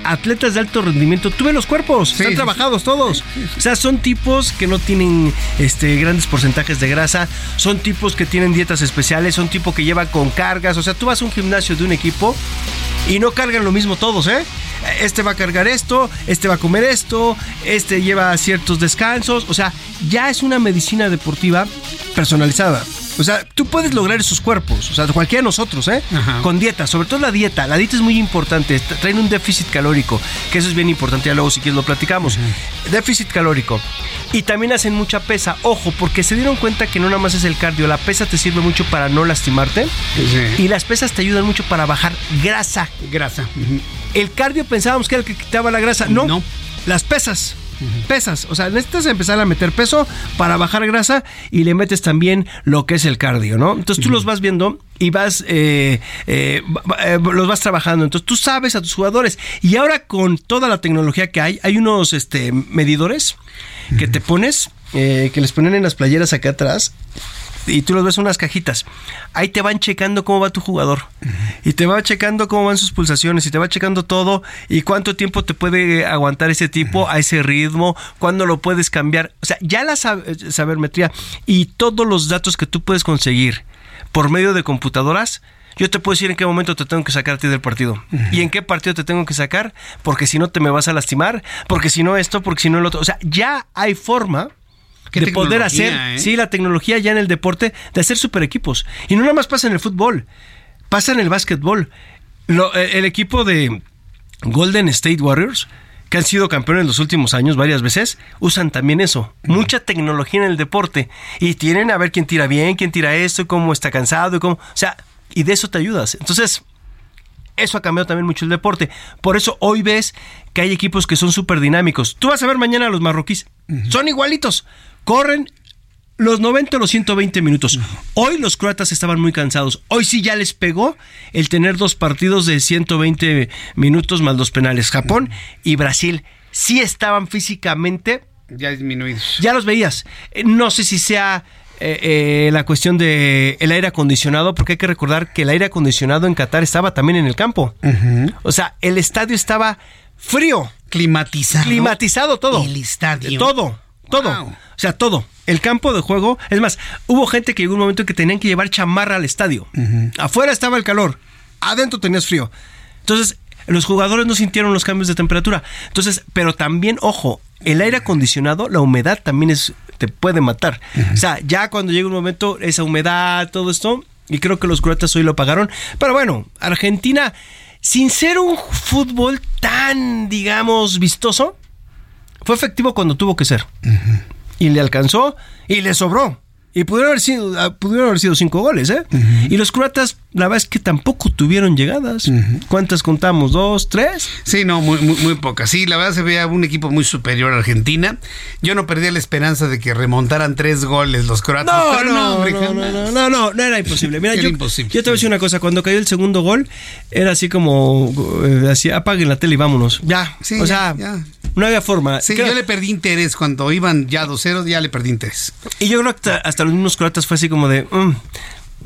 atletas de alto rendimiento. Tú ves los cuerpos, están sí, trabajados todos. O sea, son tipos que no tienen este, grandes porcentajes de grasa, son tipos que tienen dietas especiales, son tipos que llevan con cargas. O sea, tú vas a un gimnasio de un equipo y no cargan lo mismo todos, ¿eh? Este va a cargar esto, este va a comer esto, este lleva ciertos descansos. O sea, ya es una medicina deportiva personalizada. O sea, tú puedes lograr esos cuerpos, o sea, cualquiera de nosotros, ¿eh? Con dieta, sobre todo la dieta. La dieta es muy importante, tra- traen un déficit calórico, que eso es bien importante, ya luego si quieres lo platicamos. Déficit calórico. Y también hacen mucha pesa, ojo, porque se dieron cuenta que no nada más es el cardio, la pesa te sirve mucho para no lastimarte. Y las pesas te ayudan mucho para bajar grasa. Grasa. El cardio pensábamos que era el que quitaba la grasa. No, las pesas. Pesas, o sea, necesitas empezar a meter peso para bajar grasa y le metes también lo que es el cardio, ¿no? Entonces tú los vas viendo y vas, eh, eh, eh, los vas trabajando. Entonces tú sabes a tus jugadores. Y ahora con toda la tecnología que hay, hay unos este, medidores que te pones, eh, que les ponen en las playeras acá atrás y tú los ves en unas cajitas. Ahí te van checando cómo va tu jugador. Y te va checando cómo van sus pulsaciones. Y te va checando todo. Y cuánto tiempo te puede aguantar ese tipo a ese ritmo. Cuándo lo puedes cambiar. O sea, ya la sab- sabermetría y todos los datos que tú puedes conseguir por medio de computadoras. Yo te puedo decir en qué momento te tengo que sacar a ti del partido. Y en qué partido te tengo que sacar. Porque si no te me vas a lastimar. Porque si no esto, porque si no el otro. O sea, ya hay forma de poder hacer, ¿eh? sí, la tecnología ya en el deporte, de hacer super equipos. Y no nada más pasa en el fútbol, pasa en el básquetbol. Lo- eh, el equipo de, Golden State Warriors, que han sido campeones en los últimos años varias veces, usan también eso. Mucha tecnología en el deporte. Y tienen a ver quién tira bien, quién tira esto, cómo está cansado, y cómo. O sea, y de eso te ayudas. Entonces, eso ha cambiado también mucho el deporte. Por eso hoy ves que hay equipos que son súper dinámicos. Tú vas a ver mañana a los marroquíes. Son igualitos. Corren los 90 o los 120 minutos. Hoy los croatas estaban muy cansados. Hoy sí ya les pegó el tener dos partidos de 120 minutos más los penales. Japón y Brasil sí estaban físicamente ya disminuidos. Ya los veías. Eh, No sé si sea eh, eh, la cuestión de el aire acondicionado, porque hay que recordar que el aire acondicionado en Qatar estaba también en el campo. O sea, el estadio estaba frío. Climatizado. Climatizado todo. El estadio. Todo, todo. O sea, todo. El campo de juego. Es más, hubo gente que llegó un momento en que tenían que llevar chamarra al estadio. Afuera estaba el calor. Adentro tenías frío. Entonces, los jugadores no sintieron los cambios de temperatura. Entonces, pero también, ojo, el aire acondicionado, la humedad también es, te puede matar. O sea, ya cuando llega un momento, esa humedad, todo esto, y creo que los croatas hoy lo pagaron. Pero bueno, Argentina, sin ser un fútbol tan, digamos, vistoso, fue efectivo cuando tuvo que ser. Y le alcanzó y le sobró. Y pudieron haber sido, ah, pudieron haber sido cinco goles, ¿eh? Y los croatas, la verdad es que tampoco tuvieron llegadas. ¿Cuántas contamos? ¿Dos? ¿Tres? Sí, no, muy, muy, muy pocas. Sí, la verdad se veía un equipo muy superior a Argentina. Yo no perdía la esperanza de que remontaran tres goles los croatas. No, no, hombre, no, no, no, no, no, no era imposible. Mira, Era yo, imposible, yo te voy a decir una cosa. Cuando cayó el segundo gol, era así como, eh, así, apaguen la tele y vámonos. Ya, Sí, o ya, sea, ya. no había forma. Sí, Creo- yo le perdí interés cuando iban ya 2-0, ya le perdí interés. Y yo creo que hasta, hasta los mismos croatas fue así como de, "Mm, mm,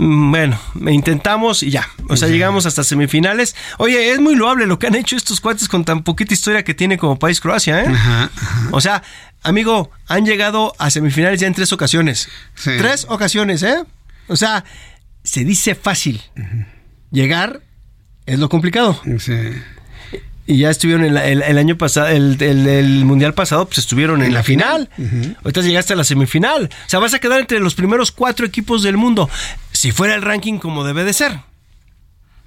bueno, intentamos y ya. O sea, llegamos hasta semifinales. Oye, es muy loable lo que han hecho estos cuates con tan poquita historia que tiene como país Croacia, ¿eh? Ajá, O sea, amigo, han llegado a semifinales ya en tres ocasiones. Sí. Tres ocasiones, ¿eh? O sea, se dice fácil. Llegar es lo complicado. Sí. Y ya estuvieron el, el- el año pasado, el, mundial pasado, pues estuvieron en, la final. Ahorita llegaste a la semifinal. O sea, vas a quedar entre los primeros cuatro equipos del mundo. Si fuera el ranking como debe de ser.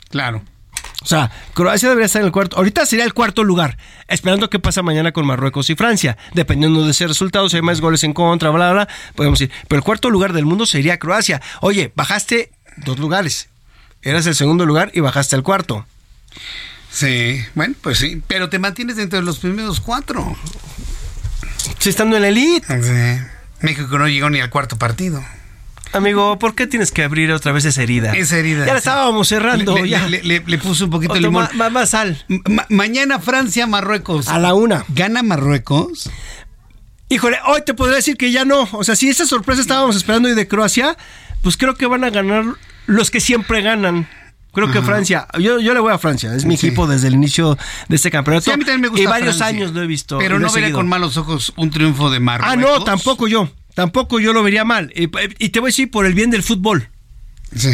Claro. O sea, Croacia debería estar en el cuarto. Ahorita sería el cuarto lugar, esperando qué pasa mañana con Marruecos y Francia. Dependiendo de ese resultado, si hay más goles en contra, bla, bla, bla, podemos ir. Pero el cuarto lugar del mundo sería Croacia. Oye, bajaste dos lugares. Eras el segundo lugar y bajaste al cuarto. Sí, bueno, pues sí. Pero te mantienes dentro de los primeros cuatro. Sí, estando en la elite. Sí. México no llegó ni al cuarto partido. Amigo, ¿por qué tienes que abrir otra vez esa herida? Esa herida. Ya la sí. estábamos cerrando. Le, ya. le- le- le puso un poquito de limón. más sal. Ma- mañana Francia, Marruecos. A la una. ¿Gana Marruecos? Híjole, hoy te podría decir que ya no. O sea, si esa sorpresa estábamos esperando hoy de Croacia, pues creo que van a ganar los que siempre ganan. Creo que Francia, yo, yo le voy a Francia, es mi Sí. equipo desde el inicio de este campeonato. Sí, a mí también me gusta y varios Francia. años lo he visto. Pero y no seguido. con malos ojos un triunfo de Marruecos. Ah, no, tampoco yo. Tampoco yo lo vería mal. Y, y te voy a decir por el bien del fútbol. Sí.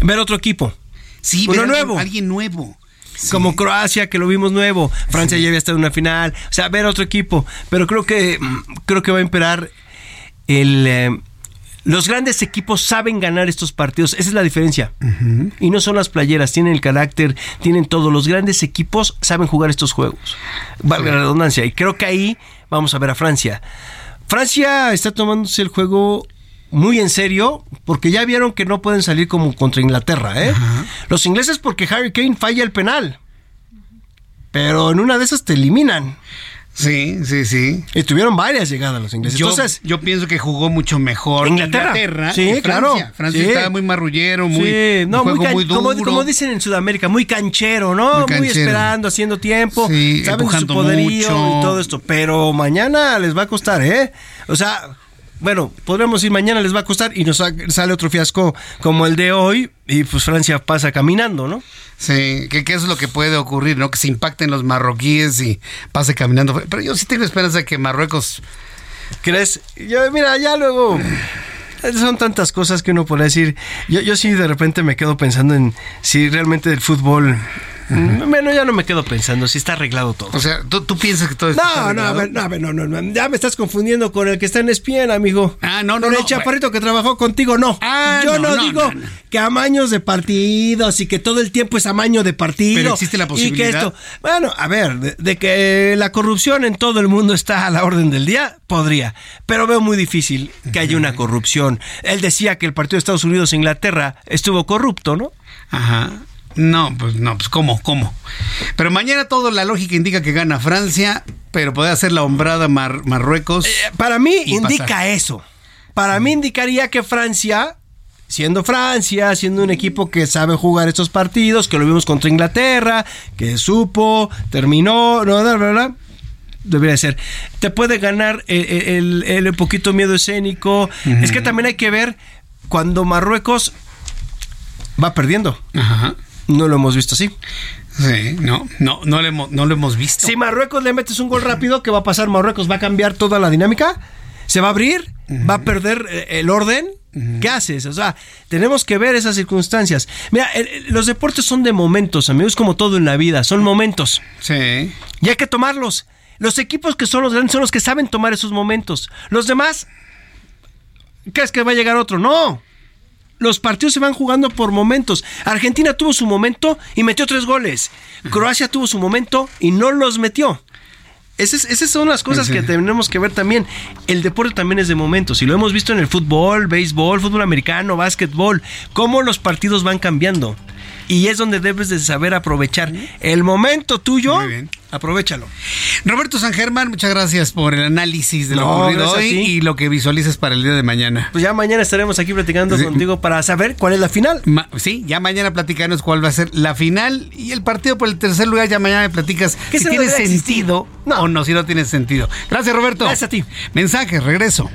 Ver otro equipo. Sí, Uno ver nuevo. Alguien nuevo. Como Croacia, que lo vimos nuevo. Francia ya había estado en una final. O sea, ver otro equipo. Pero creo que, mm, creo que va a imperar el. eh, los grandes equipos saben ganar estos partidos. Esa es la diferencia. Y no son las playeras, tienen el carácter, tienen todo. Los grandes equipos saben jugar estos juegos. Valga la redundancia. Y creo que ahí vamos a ver a Francia. Francia está tomándose el juego muy en serio porque ya vieron que no pueden salir como contra Inglaterra. ¿eh? Los ingleses porque Harry Kane falla el penal. Pero en una de esas te eliminan. Sí, sí, sí. Y tuvieron varias llegadas los ingleses. Yo, Entonces, yo pienso que jugó mucho mejor Inglaterra. Sí, que Francia. claro. Francia Sí. estaba muy marrullero, muy, sí, no, muy, muy duro. como, como dicen en Sudamérica, muy canchero, ¿no? Muy esperando, haciendo tiempo, Sí, saben su poderío mucho. y todo esto. Pero mañana les va a costar, ¿eh? O sea, bueno, podríamos decir mañana les va a costar y nos sa- sale otro fiasco como el de hoy y pues Francia pasa caminando, ¿no? Sí, que, que eso es lo que puede ocurrir, ¿no? Que se impacten los marroquíes y pase caminando. Pero yo sí tengo esperanza de que Marruecos... ¿Crees? Yo, mira, ya luego. Son tantas cosas que uno puede decir. Yo, yo sí de repente me quedo pensando en si realmente el fútbol Bueno, ya no me quedo pensando si está arreglado todo. O sea, ¿tú, piensas que todo está no, no, a ver, no, a ver, no, no, no, ya me estás confundiendo con el que está en espien, amigo. Ah, no, no, con no. el chaparrito que trabajó contigo, no. Ah, Yo no, digo que amaños de partidos y que todo el tiempo es amaño de partido. Pero existe la Y que posibilidad. esto, bueno, a ver, de, de que la corrupción en todo el mundo está a la orden del día, podría. Pero veo muy difícil que haya una corrupción. Él decía que el partido de Estados Unidos e Inglaterra estuvo corrupto, ¿no? Ajá. No, pues no, pues cómo, cómo. Pero mañana todo la lógica indica que gana Francia, pero puede hacer la hombrada Mar- Marruecos. Eh, Para mí indica pasar. eso. Para mí indicaría que Francia, siendo Francia, siendo un equipo que sabe jugar estos partidos, que lo vimos contra Inglaterra, que supo, terminó, no, bla, bla, bla, Debería ser. Te puede ganar el, el- el poquito miedo escénico. Es que también hay que ver cuando Marruecos va perdiendo. Ajá. No lo hemos visto así. Sí, no, no, no lo hemos, no lo hemos visto. Si Marruecos le metes un gol rápido, ¿qué va a pasar? Marruecos va a cambiar toda la dinámica, se va a abrir, va a perder eh, el orden. ¿Qué haces? O sea, tenemos que ver esas circunstancias. Mira, el- el- los deportes son de momentos, amigos, como todo en la vida, son momentos. Sí. Y hay que tomarlos. Los equipos que son los grandes son los que saben tomar esos momentos. Los demás, ¿crees que va a llegar otro? No. Los partidos se van jugando por momentos. Argentina tuvo su momento y metió tres goles. Croacia tuvo su momento y no los metió. Esas, esas son las cosas Sí. que tenemos que ver también. El deporte también es de momentos y lo hemos visto en el fútbol, béisbol, fútbol americano, básquetbol, cómo los partidos van cambiando. Y es donde debes de saber aprovechar el momento tuyo. Aprovechalo. Roberto San Germán, muchas gracias por el análisis de lo No, ocurrido hoy y lo que visualizas para el día de mañana. Pues ya mañana estaremos aquí platicando Sí. contigo para saber cuál es la final. Ma- sí, ya mañana platicarnos cuál va a ser la final y el partido por el tercer lugar. Ya mañana me platicas si se tiene sentido o no, si no tiene sentido. Gracias, Roberto. Gracias a ti. Mensajes, regreso.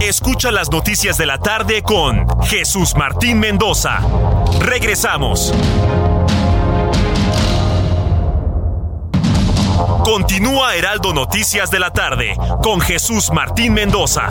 Escucha las noticias de la tarde con Jesús Martín Mendoza. Regresamos. Continúa Heraldo Noticias de la tarde con Jesús Martín Mendoza.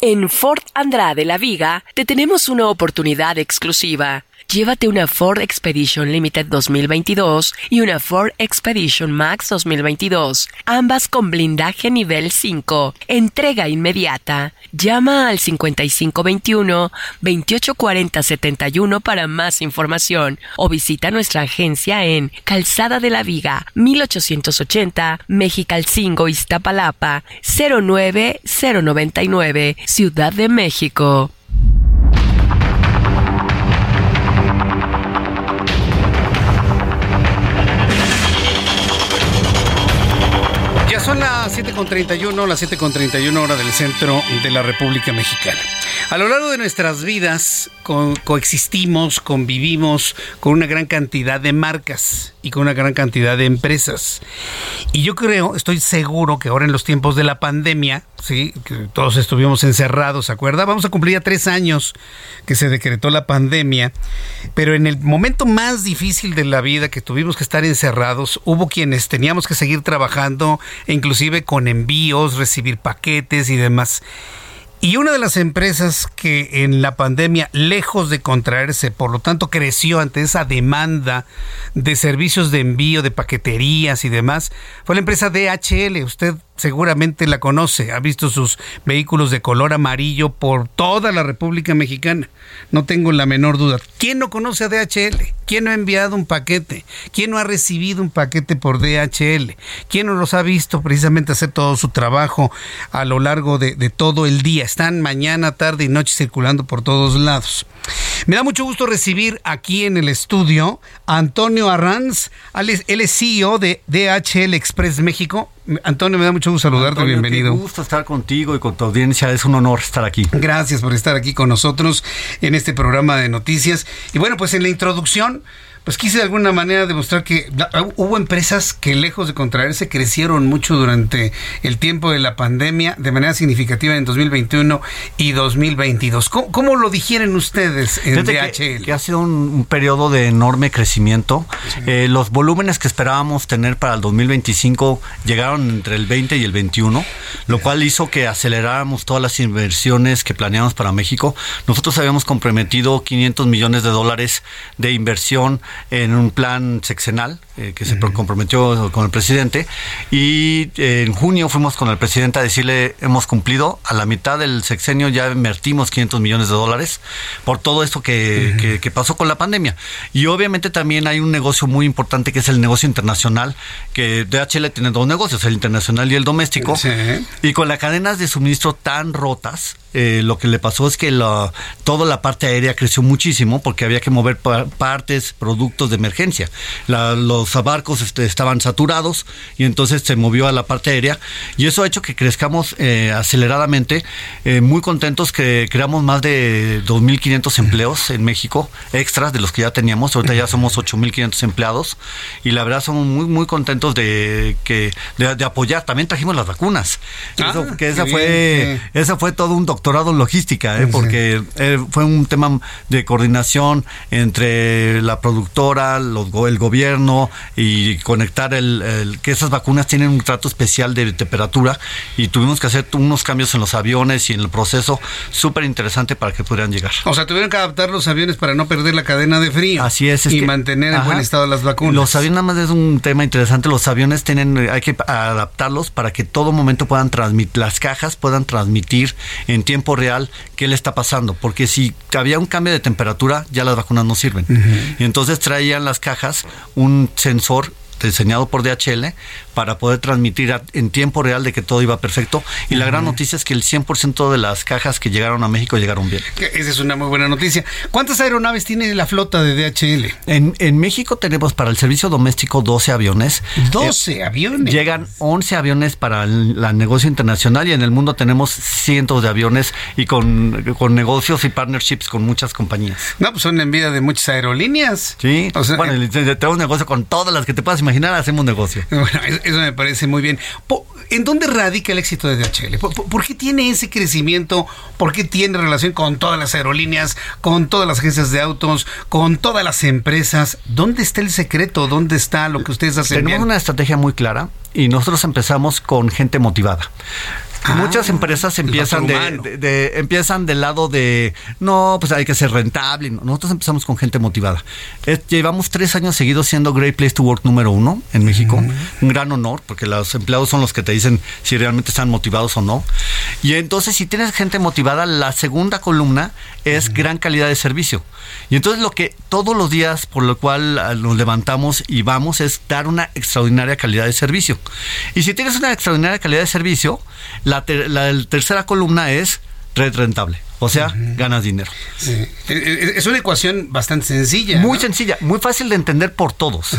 En Ford Andrade La Viga te tenemos una oportunidad exclusiva. Llévate una Ford Expedition Limited 2022 y una Ford Expedition Max 2022, ambas con blindaje nivel 5. Entrega inmediata. Llama al 5521 284071 para más información o visita nuestra agencia en Calzada de la Viga, 1880, Mexicalcingo, Iztapalapa, 09099, Ciudad de México. 7.31, las 7.31 hora del centro de la República Mexicana. A lo largo de nuestras vidas co- coexistimos, convivimos con una gran cantidad de marcas con una gran cantidad de empresas. Y yo creo, estoy seguro que ahora en los tiempos de la pandemia, sí, todos estuvimos encerrados, ¿se acuerda? Vamos a cumplir ya tres años que se decretó la pandemia, pero en el momento más difícil de la vida que tuvimos que estar encerrados, hubo quienes teníamos que seguir trabajando, inclusive con envíos, recibir paquetes y demás. Y una de las empresas que en la pandemia, lejos de contraerse, por lo tanto creció ante esa demanda de servicios de envío, de paqueterías y demás, fue la empresa DHL. Usted seguramente la conoce, ha visto sus vehículos de color amarillo por toda la República Mexicana. No tengo la menor duda. ¿Quién no conoce a DHL? ¿Quién no ha enviado un paquete? ¿Quién no ha recibido un paquete por DHL? ¿Quién no los ha visto precisamente hacer todo su trabajo a lo largo de, todo el día? Están mañana, tarde y noche circulando por todos lados. Me da mucho gusto recibir aquí en el estudio a Antonio Arranz, él es CEO de DHL Express México. Antonio, me da mucho gusto saludarte, Antonio, bienvenido. Qué gusto estar contigo y con tu audiencia. Es un honor estar aquí. Gracias por estar aquí con nosotros en este programa de noticias. Y bueno, pues en la introducción, pues quise de alguna manera demostrar que hubo empresas que lejos de contraerse crecieron mucho durante el tiempo de la pandemia de manera significativa en 2021 y 2022. ¿Cómo, lo digieren ustedes en DHL? Que, ha sido un, periodo de enorme crecimiento. Eh, los volúmenes que esperábamos tener para el 2025 llegaron entre el 20 y el 21, lo cual hizo que aceleráramos todas las inversiones que planeamos para México. Nosotros habíamos comprometido 500 millones de dólares de inversión en un plan sexenal eh, que se comprometió con el presidente. Y eh, en junio fuimos con el presidente a decirle hemos cumplido a la mitad del sexenio ya invertimos 500 millones de dólares por todo esto que, que, pasó con la pandemia y obviamente también hay un negocio muy importante que es el negocio internacional que DHL tiene dos negocios el internacional y el doméstico. Y con las cadenas de suministro tan rotas eh, lo que le pasó es que la, toda la parte aérea creció muchísimo porque había que mover partes, productos de emergencia. los barcos este, estaban saturados y entonces se movió a la parte aérea. Y eso ha hecho que crezcamos eh, aceleradamente, eh, muy contentos que creamos más de 2.500 empleos en México, extras de los que ya teníamos, ahorita ya somos 8.500 empleados. Y la verdad somos muy muy contentos de que de, apoyar. También trajimos las vacunas, ah, que esa fue, esa fue todo un doctor doctorado en logística, ¿eh? porque eh, fue un tema de coordinación entre la productora, los, el gobierno y conectar el, que esas vacunas tienen un trato especial de temperatura y tuvimos que hacer unos cambios en los aviones y en el proceso súper interesante para que pudieran llegar. O sea, tuvieron que adaptar los aviones para no perder la cadena de frío. Así es. y mantener en buen estado las vacunas. Los aviones nada más es un tema interesante. Los aviones tienen, hay que adaptarlos para que todo momento puedan transmitir, las cajas puedan transmitir en tiempo real qué le está pasando, porque si había un cambio de temperatura, ya las vacunas no sirven. Y entonces traían las cajas un sensor diseñado por DHL para poder transmitir en tiempo real de que todo iba perfecto. Y la gran noticia es que el 100% de las cajas que llegaron a México llegaron bien. Esa es una muy buena noticia. ¿Cuántas aeronaves tiene la flota de DHL? En, en México tenemos para el servicio doméstico 12 aviones. 12 eh, aviones. Llegan 11 aviones para el negocio internacional y en el mundo tenemos cientos de aviones y con, con negocios y partnerships con muchas compañías. No, pues son en vida de muchas aerolíneas. Sí, bueno, eh, tenemos negocio con todas las que te puedas imaginar, hacemos negocio. Bueno, eso me parece muy bien. ¿En dónde radica el éxito de DHL? ¿Por, qué tiene ese crecimiento? ¿Por qué tiene relación con todas las aerolíneas, con todas las agencias de autos, con todas las empresas? ¿Dónde está el secreto? ¿Dónde está lo que ustedes hacen? Tenemos una estrategia muy clara y nosotros empezamos con gente motivada. Ah, Muchas empresas empiezan de, empiezan del lado de no, pues hay que ser rentable. Nosotros empezamos con gente motivada. llevamos tres años seguidos siendo Great Place to Work número uno en México. Un gran honor, porque los empleados son los que te dicen si realmente están motivados o no. Y entonces, si tienes gente motivada, la segunda columna es gran calidad de servicio. Y entonces lo que todos los días por lo cual ah, nos levantamos y vamos es dar una extraordinaria calidad de servicio. Y si tienes una extraordinaria calidad de servicio, la, tercera columna es red rentable. O sea, ganas dinero. E, e, es una ecuación bastante sencilla. Muy sencilla, muy fácil de entender por todos.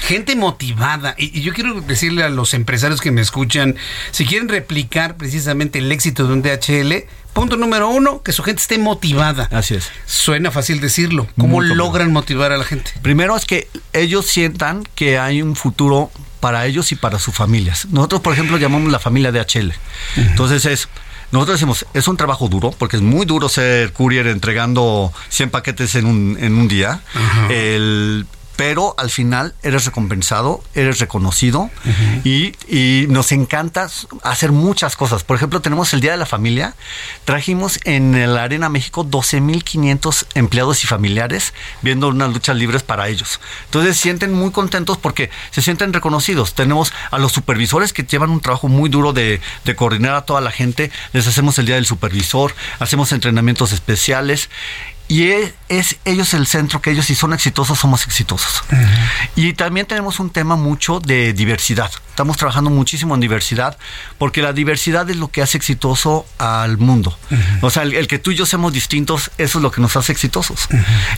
Gente motivada. Y, yo quiero decirle a los empresarios que me escuchan, si quieren replicar precisamente el éxito de un DHL, punto número uno, que su gente esté motivada. Así es. Suena fácil decirlo. ¿Cómo logran motivar a la gente? Primero es que ellos sientan que hay un futuro para ellos y para sus familias. Nosotros, por ejemplo, llamamos la familia de HL. Entonces es, nosotros decimos, es un trabajo duro, porque es muy duro ser courier entregando 100 paquetes en un, en un día. El pero al final eres recompensado, eres reconocido y, nos encanta hacer muchas cosas. Por ejemplo, tenemos el Día de la Familia, trajimos en la Arena México 12.500 empleados y familiares viendo unas luchas libres para ellos. Entonces se sienten muy contentos porque se sienten reconocidos. Tenemos a los supervisores que llevan un trabajo muy duro de, de coordinar a toda la gente, les hacemos el Día del Supervisor, hacemos entrenamientos especiales y es, ellos el centro que ellos si son exitosos somos exitosos. Y también tenemos un tema mucho de diversidad. Estamos trabajando muchísimo en diversidad porque la diversidad es lo que hace exitoso al mundo. O sea, el, que tú y yo seamos distintos, eso es lo que nos hace exitosos.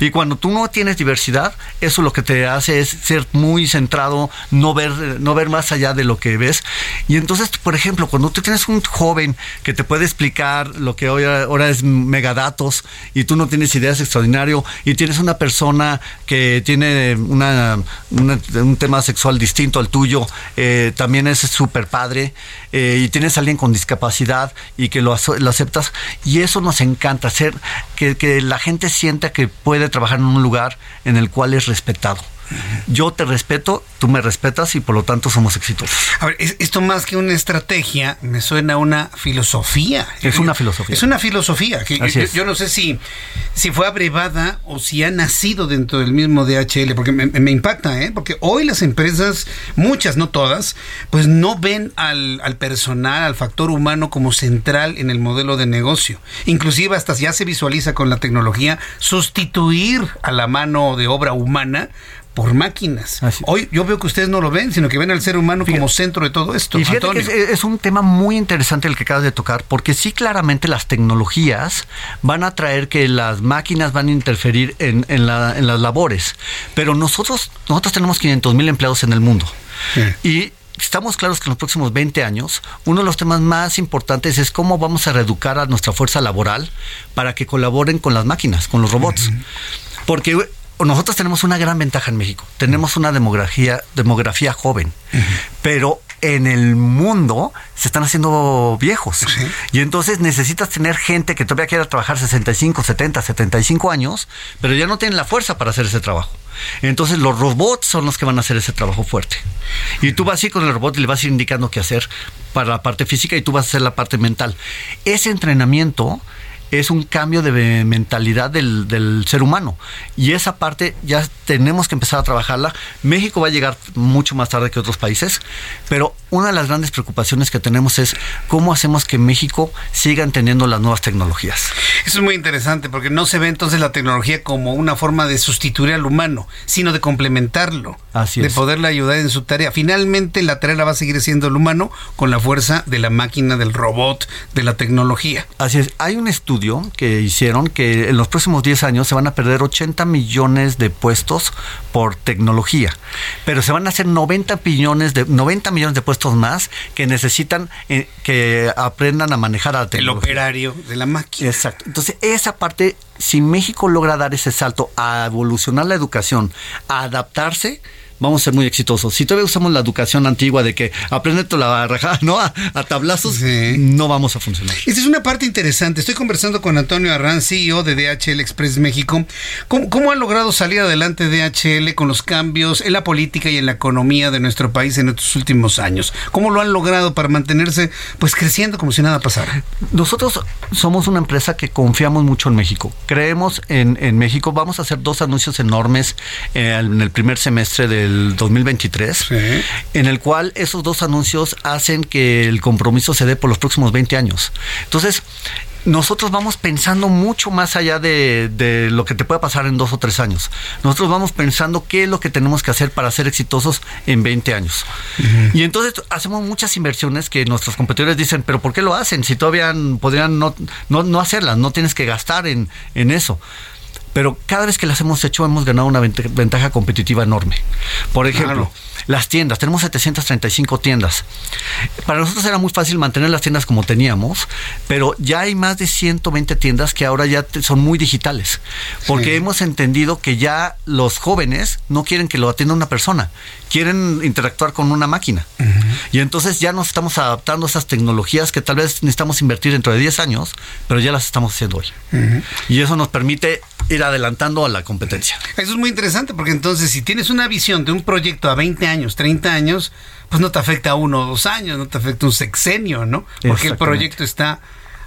Y cuando tú no tienes diversidad, eso lo que te hace es ser muy centrado, no ver, no ver más allá de lo que ves. Y entonces, por ejemplo, cuando tú tienes un joven que te puede explicar lo que hoy, ahora es megadatos y tú no tienes ideas extraordinarias, y tienes una persona que tiene una, un tema sexual distinto al tuyo, eh, también es súper padre, eh, y tienes a alguien con discapacidad y que lo, lo, aceptas, y eso nos encanta, hacer que, que la gente sienta que puede trabajar en un lugar en el cual es respetado. Yo te respeto, tú me respetas y por lo tanto somos exitosos. A ver, esto más que una estrategia, me suena a una filosofía. Es una filosofía. Es una filosofía. Que yo, no sé si, si fue abrevada o si ha nacido dentro del mismo DHL, porque me, impacta, ¿eh? Porque hoy las empresas, muchas, no todas, pues no ven al, al personal, al factor humano como central en el modelo de negocio. Inclusive hasta ya se visualiza con la tecnología sustituir a la mano de obra humana por máquinas. Hoy yo veo que ustedes no lo ven, sino que ven al ser humano como centro de todo esto. Y fíjate que es, un tema muy interesante el que acabas de tocar, porque sí claramente las tecnologías van a traer que las máquinas van a interferir en, las labores, pero nosotros, nosotros tenemos 500 mil empleados en el mundo. Y estamos claros que en los próximos 20 años, uno de los temas más importantes es cómo vamos a reeducar a nuestra fuerza laboral para que colaboren con las máquinas, con los robots. Porque nosotros tenemos una gran ventaja en México. Tenemos una demografía, demografía joven, pero en el mundo se están haciendo viejos. Y entonces necesitas tener gente que todavía quiera trabajar 65, 70, 75 años, pero ya no tienen la fuerza para hacer ese trabajo. Entonces los robots son los que van a hacer ese trabajo fuerte. Y tú vas a ir con el robot y le vas a ir indicando qué hacer para la parte física y tú vas a hacer la parte mental. Ese entrenamiento es un cambio de mentalidad del, ser humano. Y esa parte ya tenemos que empezar a trabajarla. México va a llegar mucho más tarde que otros países, pero una de las grandes preocupaciones que tenemos es cómo hacemos que México siga entendiendo las nuevas tecnologías. Eso es muy interesante porque no se ve entonces la tecnología como una forma de sustituir al humano, sino de complementarlo, Así de poderle ayudar en su tarea. Finalmente la tarea la va a seguir siendo el humano con la fuerza de la máquina, del robot, de la tecnología. Así es. Hay un estudio que hicieron que en los próximos 10 años se van a perder 80 millones de puestos por tecnología, pero se van a hacer 90 millones de 90 millones de puestos más que necesitan eh, que aprendan a manejar a la tecnología. El operario de la máquina. Exacto. Entonces, esa parte si México logra dar ese salto a evolucionar la educación, a adaptarse, vamos a ser muy exitosos. Si todavía usamos la educación antigua de que aprende la rajada, ¿no? A, tablazos, no vamos a funcionar. Esta es una parte interesante. Estoy conversando con Antonio Arran, CEO de DHL Express México. ¿Cómo, ha logrado salir adelante DHL con los cambios en la política y en la economía de nuestro país en estos últimos años? ¿Cómo lo han logrado para mantenerse pues creciendo como si nada pasara? Nosotros somos una empresa que confiamos mucho en México. Creemos en, México. Vamos a hacer dos anuncios enormes eh, en el primer semestre de 2023, en el cual esos dos anuncios hacen que el compromiso se dé por los próximos 20 años. Entonces, nosotros vamos pensando mucho más allá de, lo que te pueda pasar en dos o tres años. Nosotros vamos pensando qué es lo que tenemos que hacer para ser exitosos en 20 años. Y entonces hacemos muchas inversiones que nuestros competidores dicen, pero ¿por qué lo hacen? Si todavía podrían no, no, hacerlas, no tienes que gastar en, en eso pero cada vez que las hemos hecho hemos ganado una ventaja competitiva enorme. Por ejemplo, las tiendas, tenemos 735 tiendas. Para nosotros era muy fácil mantener las tiendas como teníamos, pero ya hay más de 120 tiendas que ahora ya son muy digitales, porque hemos entendido que ya los jóvenes no quieren que lo atienda una persona, quieren interactuar con una máquina. Y entonces ya nos estamos adaptando a esas tecnologías que tal vez necesitamos invertir dentro de 10 años, pero ya las estamos haciendo hoy. Y eso nos permite ir adelantando a la competencia. Eso es muy interesante porque entonces si tienes una visión de un proyecto a 20 años, 30 años, pues no te afecta a uno o dos años, no te afecta un sexenio, ¿no? Porque el proyecto está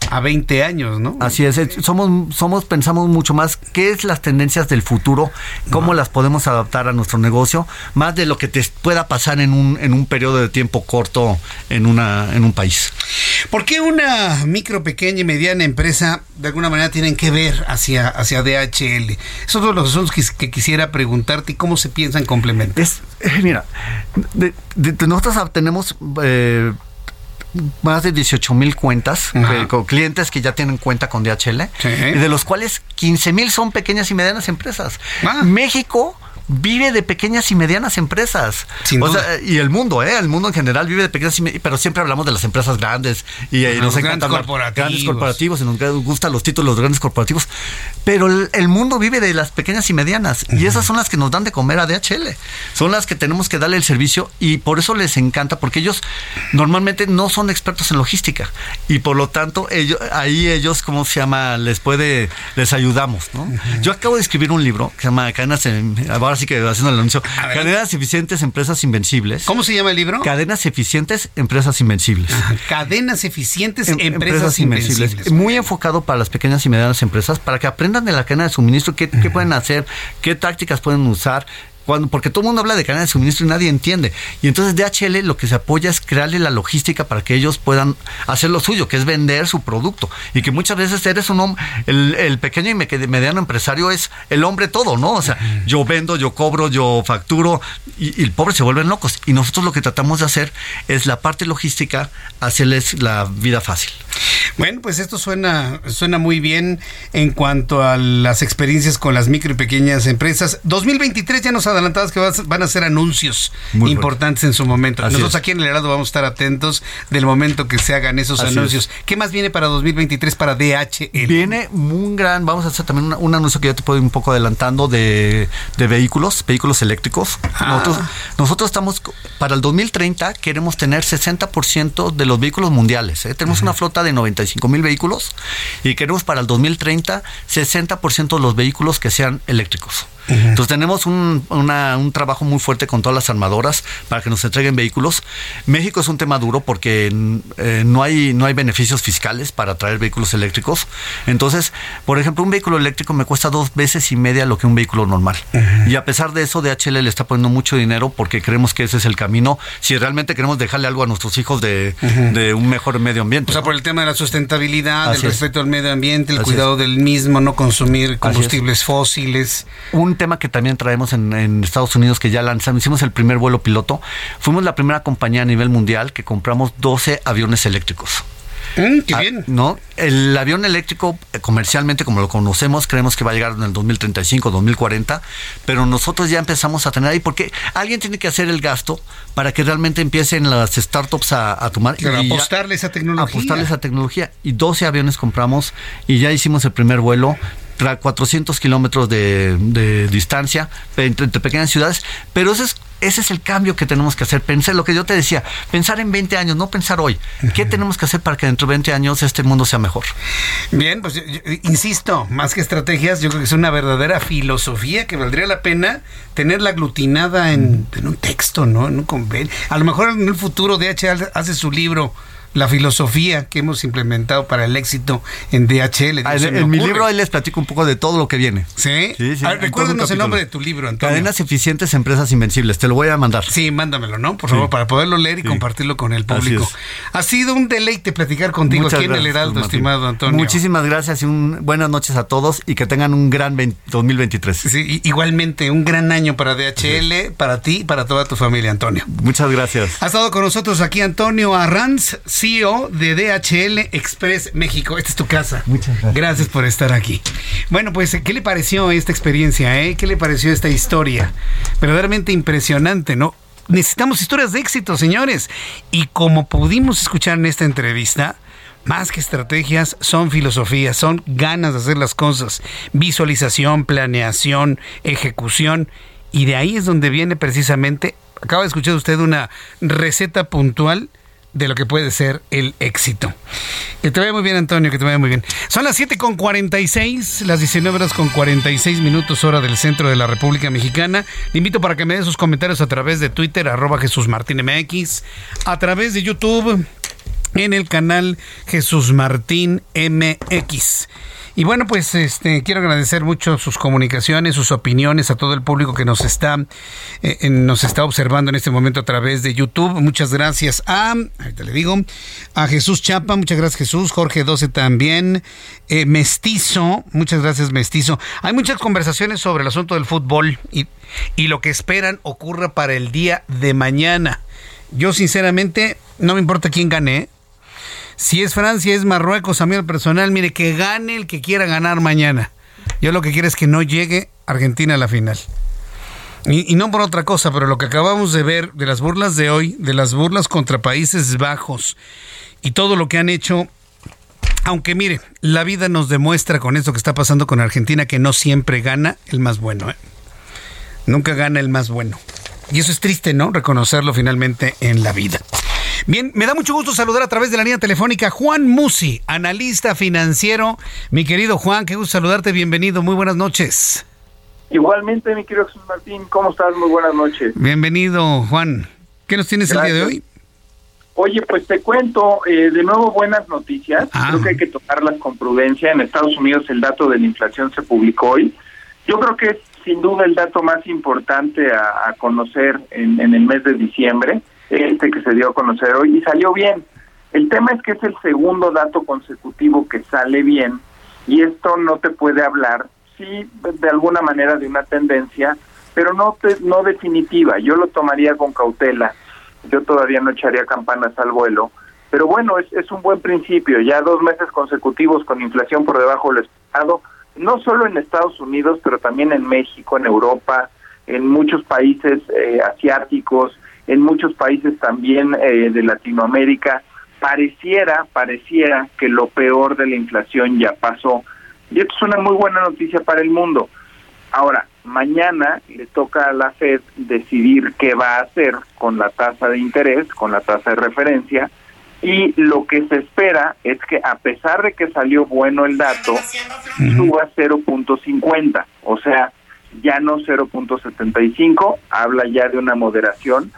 a 20 años, ¿no? Así es, somos, somos, pensamos mucho más qué es las tendencias del futuro, cómo las podemos adaptar a nuestro negocio, más de lo que te pueda pasar en un, en un periodo de tiempo corto en, una, en un país. ¿Por qué una micro, pequeña y mediana empresa de alguna manera tienen que ver hacia, hacia DHL? Esos son los asuntos que, quisiera preguntarte y cómo se piensan complementar. Es, eh, mira, de, nosotros tenemos... Eh, más de 18 mil cuentas con clientes que ya tienen cuenta con DHL, de los cuales 15 mil son pequeñas y medianas empresas. Ah. México vive de pequeñas y medianas empresas. o sea, y el mundo, ¿eh? El mundo en general vive de pequeñas y medianas, pero siempre hablamos de las empresas grandes y, eh, nos encanta grandes corporativos. grandes corporativos y nos gustan los títulos de grandes corporativos. Pero el, mundo vive de las pequeñas y medianas y esas son las que nos dan de comer a DHL. Son las que tenemos que darle el servicio y por eso les encanta, porque ellos normalmente no son expertos en logística y por lo tanto ellos, ahí ellos, ¿cómo se llama? Les puede, les ayudamos, ¿no? Yo acabo de escribir un libro que se llama Cadenas, ahora sí que haciendo el anuncio, Cadenas Eficientes, Empresas Invencibles. ¿Cómo se llama el libro? Cadenas Eficientes, Empresas Invencibles. Cadenas Eficientes, em, Empresas, Invencibles. Muy enfocado para las pequeñas y medianas empresas, para que aprendan de la cadena de suministro, qué, qué pueden hacer, qué tácticas pueden usar, cuando, porque todo el mundo habla de cadena de suministro y nadie entiende. Y entonces DHL lo que se apoya es crearle la logística para que ellos puedan hacer lo suyo, que es vender su producto. Y que muchas veces eres un hombre, el, pequeño y mediano empresario es el hombre todo, ¿no? O sea, yo vendo, yo cobro, yo facturo, y, el pobre se vuelven locos. Y nosotros lo que tratamos de hacer es la parte logística, hacerles la vida fácil. Bueno, pues esto suena, suena muy bien en cuanto a las experiencias con las micro y pequeñas empresas. 2023 ya nos adelantabas que van a ser anuncios importantes en su momento. Nosotros aquí en el Heraldo vamos a estar atentos del momento que se hagan esos anuncios. ¿Qué más viene para 2023 para DHL? Viene un gran, vamos a hacer también un, anuncio que ya te puedo ir un poco adelantando de, vehículos, vehículos eléctricos. Ah. Nosotros, nosotros estamos, para el 2030 queremos tener 60% de los vehículos mundiales. ¿eh? Tenemos una flota de 95 mil vehículos y queremos para el 2030 60% de los vehículos que sean eléctricos. Entonces tenemos un, un, trabajo muy fuerte con todas las armadoras para que nos entreguen vehículos. México es un tema duro porque eh, no, hay, no hay beneficios fiscales para traer vehículos eléctricos. Entonces, por ejemplo, un vehículo eléctrico me cuesta dos veces y media lo que un vehículo normal. Y a pesar de eso, DHL le está poniendo mucho dinero porque creemos que ese es el camino. Si realmente queremos dejarle algo a nuestros hijos de, un mejor medio ambiente. O sea, por el tema de la sustentabilidad, el respeto al medio ambiente, el cuidado del mismo, no consumir combustibles fósiles. Un tema que también traemos en, Estados Unidos que ya lanzamos, hicimos el primer vuelo piloto. Fuimos la primera compañía a nivel mundial que compramos 12 aviones eléctricos. Mm, qué ah, bien. No, el avión eléctrico eh, comercialmente como lo conocemos creemos que va a llegar en el 2035, 2040, pero nosotros ya empezamos a tener ahí porque alguien tiene que hacer el gasto para que realmente empiecen las startups a, tomar y apostarle esa tecnología. Apostarle esa tecnología y 12 aviones compramos y ya hicimos el primer vuelo 400 kilómetros de, distancia entre, pequeñas ciudades, pero ese es, ese es el cambio que tenemos que hacer. Pensar lo que yo te decía, pensar en 20 años, no pensar hoy. ¿Qué tenemos que hacer para que dentro de 20 años este mundo sea mejor? Bien, pues insisto, más que estrategias, yo creo que es una verdadera filosofía que valdría la pena tenerla aglutinada en, un texto, ¿no? En un convenio. A lo mejor en el futuro DHL hace su libro la filosofía que hemos implementado para el éxito en DHL. Ah, en, mi libro ahí les platico un poco de todo lo que viene. Sí, sí, sí recuérdenos el nombre de tu libro, Antonio. Cadenas eficientes, empresas invencibles. Te lo voy a mandar. Sí, mándamelo, ¿no? Por favor, para poderlo leer y compartirlo con el público. Ha sido un deleite platicar contigo aquí en el Heraldo, estimado Antonio. Muchísimas gracias y un, buenas noches a todos y que tengan un gran 2023. Sí, igualmente, un gran año para DHL, para ti y para toda tu familia, Antonio. Muchas gracias. Ha estado con nosotros aquí Antonio Arranz CEO de DHL Express México. Esta es tu casa. Muchas gracias. Gracias por estar aquí. Bueno, pues, ¿qué le pareció esta experiencia? Eh? ¿Qué le pareció esta historia? Verdaderamente impresionante, ¿no? Necesitamos historias de éxito, señores. Y como pudimos escuchar en esta entrevista, más que estrategias, son filosofías, son ganas de hacer las cosas, visualización, planeación, ejecución. Y de ahí es donde viene precisamente, acaba de escuchar usted una receta puntual de lo que puede ser el éxito. Que te vaya muy bien, Antonio, que te vaya muy bien. Son las 7 con 46, las 19 horas con 46 minutos hora del centro de la República Mexicana. Le invito para que me dé sus comentarios a través de Twitter, arroba Jesús Martín MX, a través de YouTube, en el canal Jesús Martín MX. Y bueno, pues este quiero agradecer mucho sus comunicaciones, sus opiniones a todo el público que nos está eh, nos está observando en este momento a través de YouTube. Muchas gracias a ahorita le digo a Jesús Chapa, muchas gracias Jesús, Jorge 12 también, eh, Mestizo, muchas gracias Mestizo. Hay muchas conversaciones sobre el asunto del fútbol y, y lo que esperan ocurra para el día de mañana. Yo sinceramente no me importa quién gane, si es Francia, es Marruecos, a mí el personal, mire, que gane el que quiera ganar mañana. Yo lo que quiero es que no llegue Argentina a la final. Y, no por otra cosa, pero lo que acabamos de ver de las burlas de hoy, de las burlas contra Países Bajos y todo lo que han hecho, aunque mire, la vida nos demuestra con esto que está pasando con Argentina que no siempre gana el más bueno. ¿eh? Nunca gana el más bueno. Y eso es triste, ¿no? Reconocerlo finalmente en la vida. Bien, me da mucho gusto saludar a través de la línea telefónica Juan Musi, analista financiero. Mi querido Juan, qué gusto saludarte, bienvenido, muy buenas noches. Igualmente, mi querido Jesús Martín, ¿cómo estás? Muy buenas noches. Bienvenido, Juan. ¿Qué nos tienes el día de hoy? Oye, pues te cuento, eh, de nuevo buenas noticias. Ah. Creo que hay que tocarlas con prudencia. En Estados Unidos el dato de la inflación se publicó hoy. Yo creo que es sin duda el dato más importante a, conocer en, en, el mes de diciembre, este que se dio a conocer hoy, y salió bien. El tema es que es el segundo dato consecutivo que sale bien, y esto no te puede hablar sí de alguna manera de una tendencia, pero no no definitiva. Yo lo tomaría con cautela. Yo todavía no echaría campanas al vuelo. Pero bueno, es, es un buen principio. Ya dos meses consecutivos con inflación por debajo del esperado, no solo en Estados Unidos, pero también en México, en Europa, en muchos países eh, asiáticos, en muchos países también eh, de Latinoamérica. Pareciera, pareciera que lo peor de la inflación ya pasó. Y esto es una muy buena noticia para el mundo. Ahora, mañana le toca a la Fed decidir qué va a hacer con la tasa de interés, con la tasa de referencia, y lo que se espera es que a pesar de que salió bueno el dato, suba 0.50, o sea, ya no 0.75, habla ya de una moderación,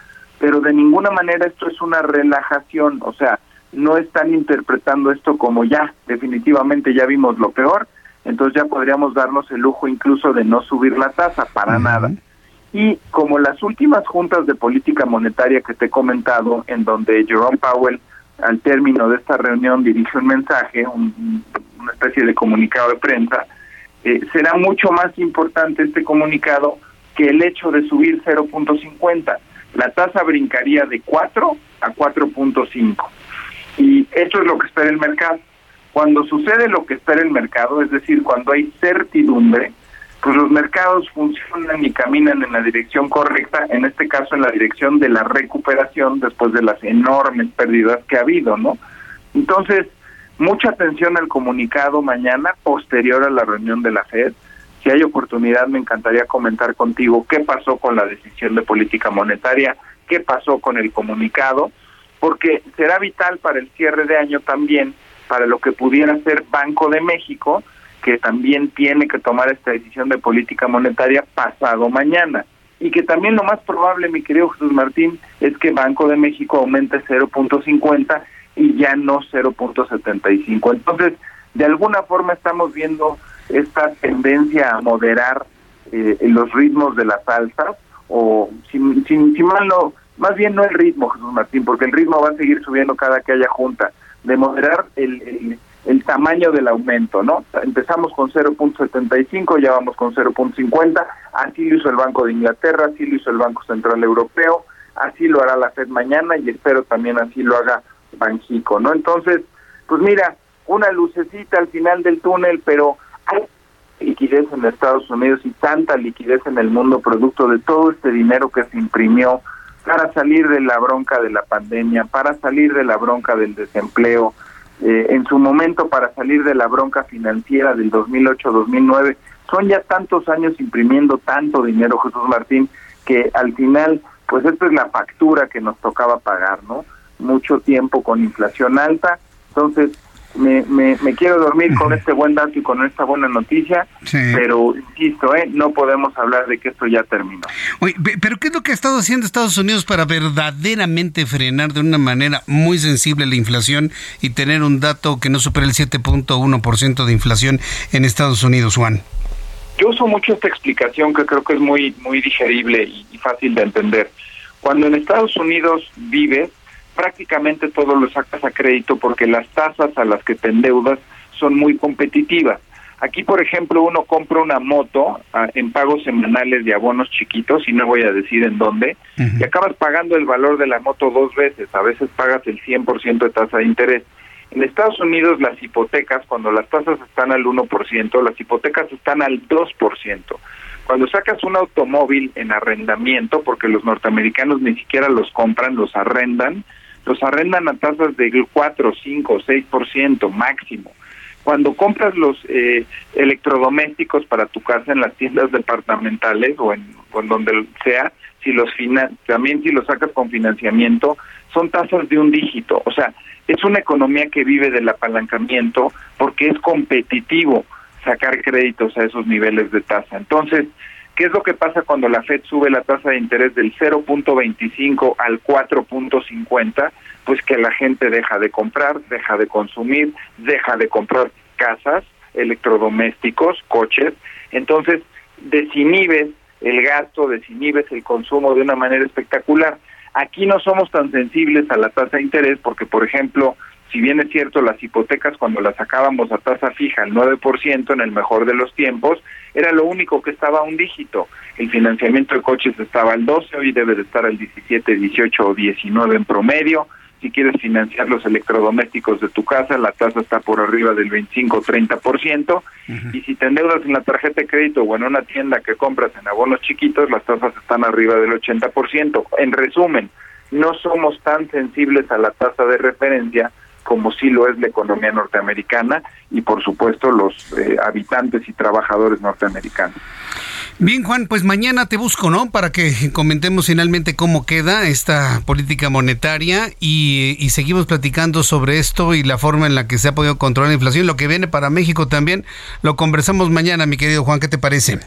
pero de ninguna manera esto es una relajación, o sea, no están interpretando esto como ya, definitivamente ya vimos lo peor, entonces ya podríamos darnos el lujo incluso de no subir la tasa para nada. Y como las últimas juntas de política monetaria que te he comentado, en donde Jerome Powell al término de esta reunión dirigió un mensaje, una especie de comunicado de prensa, eh, será mucho más importante este comunicado que el hecho de subir 0.50. La tasa brincaría de 4 a 4.5. Y esto es lo que espera el mercado. Cuando sucede lo que espera el mercado, es decir, cuando hay certidumbre, pues los mercados funcionan y caminan en la dirección correcta, en este caso en la dirección de la recuperación después de las enormes pérdidas que ha habido, ¿no? Entonces, mucha atención al comunicado mañana posterior a la reunión de la Fed. Si hay oportunidad, me encantaría comentar contigo qué pasó con la decisión de política monetaria, qué pasó con el comunicado, porque será vital para el cierre de año también para lo que pudiera ser Banco de México, que también tiene que tomar esta decisión de política monetaria pasado mañana. Y que también lo más probable, mi querido Jesús Martín, es que Banco de México aumente 0.50 y ya no 0.75. Entonces, de alguna forma estamos viendo esta tendencia a moderar eh, los ritmos de las alzas, o sin, sin, mal no, más bien no el ritmo, Jesús Martín, porque el ritmo va a seguir subiendo cada que haya junta, de moderar el, el, tamaño del aumento, ¿no? Empezamos con 0.75, ya vamos con 0.50, así lo hizo el Banco de Inglaterra, así lo hizo el Banco Central Europeo, así lo hará la Fed mañana y espero también así lo haga Banjico, ¿no? Entonces, pues mira, una lucecita al final del túnel, pero liquidez en Estados Unidos y tanta liquidez en el mundo producto de todo este dinero que se imprimió para salir de la bronca de la pandemia, para salir de la bronca del desempleo, eh, en su momento para salir de la bronca financiera del 2008-2009. Son ya tantos años imprimiendo tanto dinero, Jesús Martín, que al final, pues esta es la factura que nos tocaba pagar, ¿no? Mucho tiempo con inflación alta. Entonces, me, me, quiero dormir con este buen dato y con esta buena noticia, pero insisto, ¿eh? no podemos hablar de que esto ya terminó. pero ¿qué es lo que ha estado haciendo Estados Unidos para verdaderamente frenar de una manera muy sensible la inflación y tener un dato que no supere el 7.1% de inflación en Estados Unidos, Juan? Yo uso mucho esta explicación que creo que es muy, muy digerible y fácil de entender. Cuando en Estados Unidos vives, prácticamente todo lo sacas a crédito porque las tasas a las que te endeudas son muy competitivas. Aquí, por ejemplo, uno compra una moto ah, en pagos semanales de abonos chiquitos, y no voy a decir en dónde, y acabas pagando el valor de la moto dos veces, a veces pagas el 100% de tasa de interés. En Estados Unidos las hipotecas, cuando las tasas están al 1%, las hipotecas están al 2%. Cuando sacas un automóvil en arrendamiento, porque los norteamericanos ni siquiera los compran, los arrendan, los arrendan a tasas del 4, 5, 6% máximo. Cuando compras los eh, electrodomésticos para tu casa en las tiendas departamentales o en, donde sea, si los también si los sacas con financiamiento, son tasas de un dígito. O sea, es una economía que vive del apalancamiento porque es competitivo sacar créditos a esos niveles de tasa. Entonces, ¿qué es lo que pasa cuando la Fed sube la tasa de interés del 0.25 al 4.50? Pues que la gente deja de comprar, deja de consumir, deja de comprar casas, electrodomésticos, coches. Entonces, desinhibes el gasto, desinhibes el consumo de una manera espectacular. Aquí no somos tan sensibles a la tasa de interés porque, por ejemplo, si bien es cierto, las hipotecas cuando las sacábamos a tasa fija al 9% en el mejor de los tiempos, era lo único que estaba a un dígito. El financiamiento de coches estaba al 12, hoy debe de estar al 17, 18 o 19 en promedio. Si quieres financiar los electrodomésticos de tu casa, la tasa está por arriba del 25-30%. Y si te endeudas en la tarjeta de crédito o en una tienda que compras en abonos chiquitos, las tasas están arriba del 80%. En resumen, no somos tan sensibles a la tasa de referencia como sí lo es la economía norteamericana y por supuesto los eh, habitantes y trabajadores norteamericanos. Bien, Juan, pues mañana te busco, ¿no? Para que comentemos finalmente cómo queda esta política monetaria y, y, seguimos platicando sobre esto y la forma en la que se ha podido controlar la inflación. Lo que viene para México también lo conversamos mañana, mi querido Juan. ¿Qué te parece?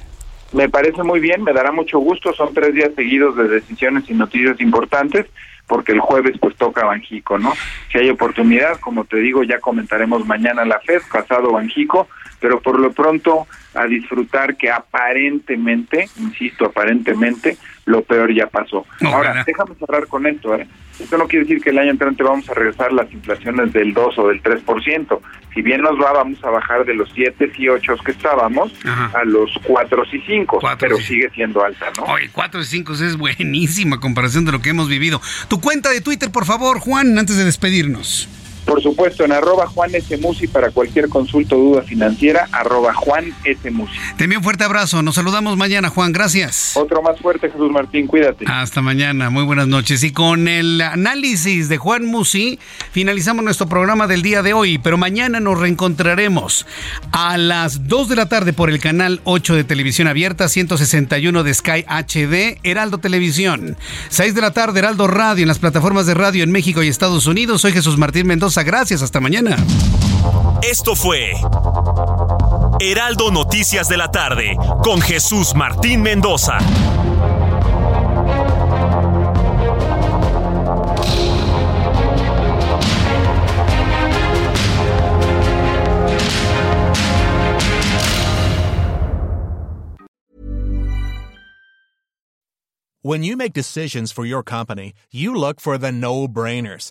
Me parece muy bien, me dará mucho gusto. Son tres días seguidos de decisiones y noticias importantes porque el jueves pues toca Banjico, ¿no? Si hay oportunidad, como te digo, ya comentaremos mañana la FED, pasado Banjico, pero por lo pronto a disfrutar que aparentemente, insisto, aparentemente, lo peor ya pasó. Ahora, déjame cerrar con esto, ¿eh? Esto no quiere decir que el año entrante vamos a regresar las inflaciones del 2 o del 3%. Si bien nos va, vamos a bajar de los 7 y 8 que estábamos a los 4 y 5, pero sigue siendo alta, ¿no? Oye, 4 y 5 es buenísima comparación de lo que hemos vivido. Tu cuenta de Twitter, por favor, Juan, antes de despedirnos. Por supuesto, en arroba Juan S. Musi para cualquier consulta o duda financiera, arroba Juan S. Musi. Te envío un fuerte abrazo. Nos saludamos mañana, Juan. Gracias. Otro más fuerte, Jesús Martín. Cuídate. Hasta mañana. Muy buenas noches. Y con el análisis de Juan Musi, finalizamos nuestro programa del día de hoy. Pero mañana nos reencontraremos a las 2 de la tarde por el canal 8 de Televisión Abierta, 161 de Sky HD, Heraldo Televisión. 6 de la tarde, Heraldo Radio, en las plataformas de radio en México y Estados Unidos. Soy Jesús Martín Mendoza Gracias, hasta mañana. Esto fue Heraldo Noticias de la tarde con Jesús Martín Mendoza. When you make decisions for your company, you look for the no-brainers.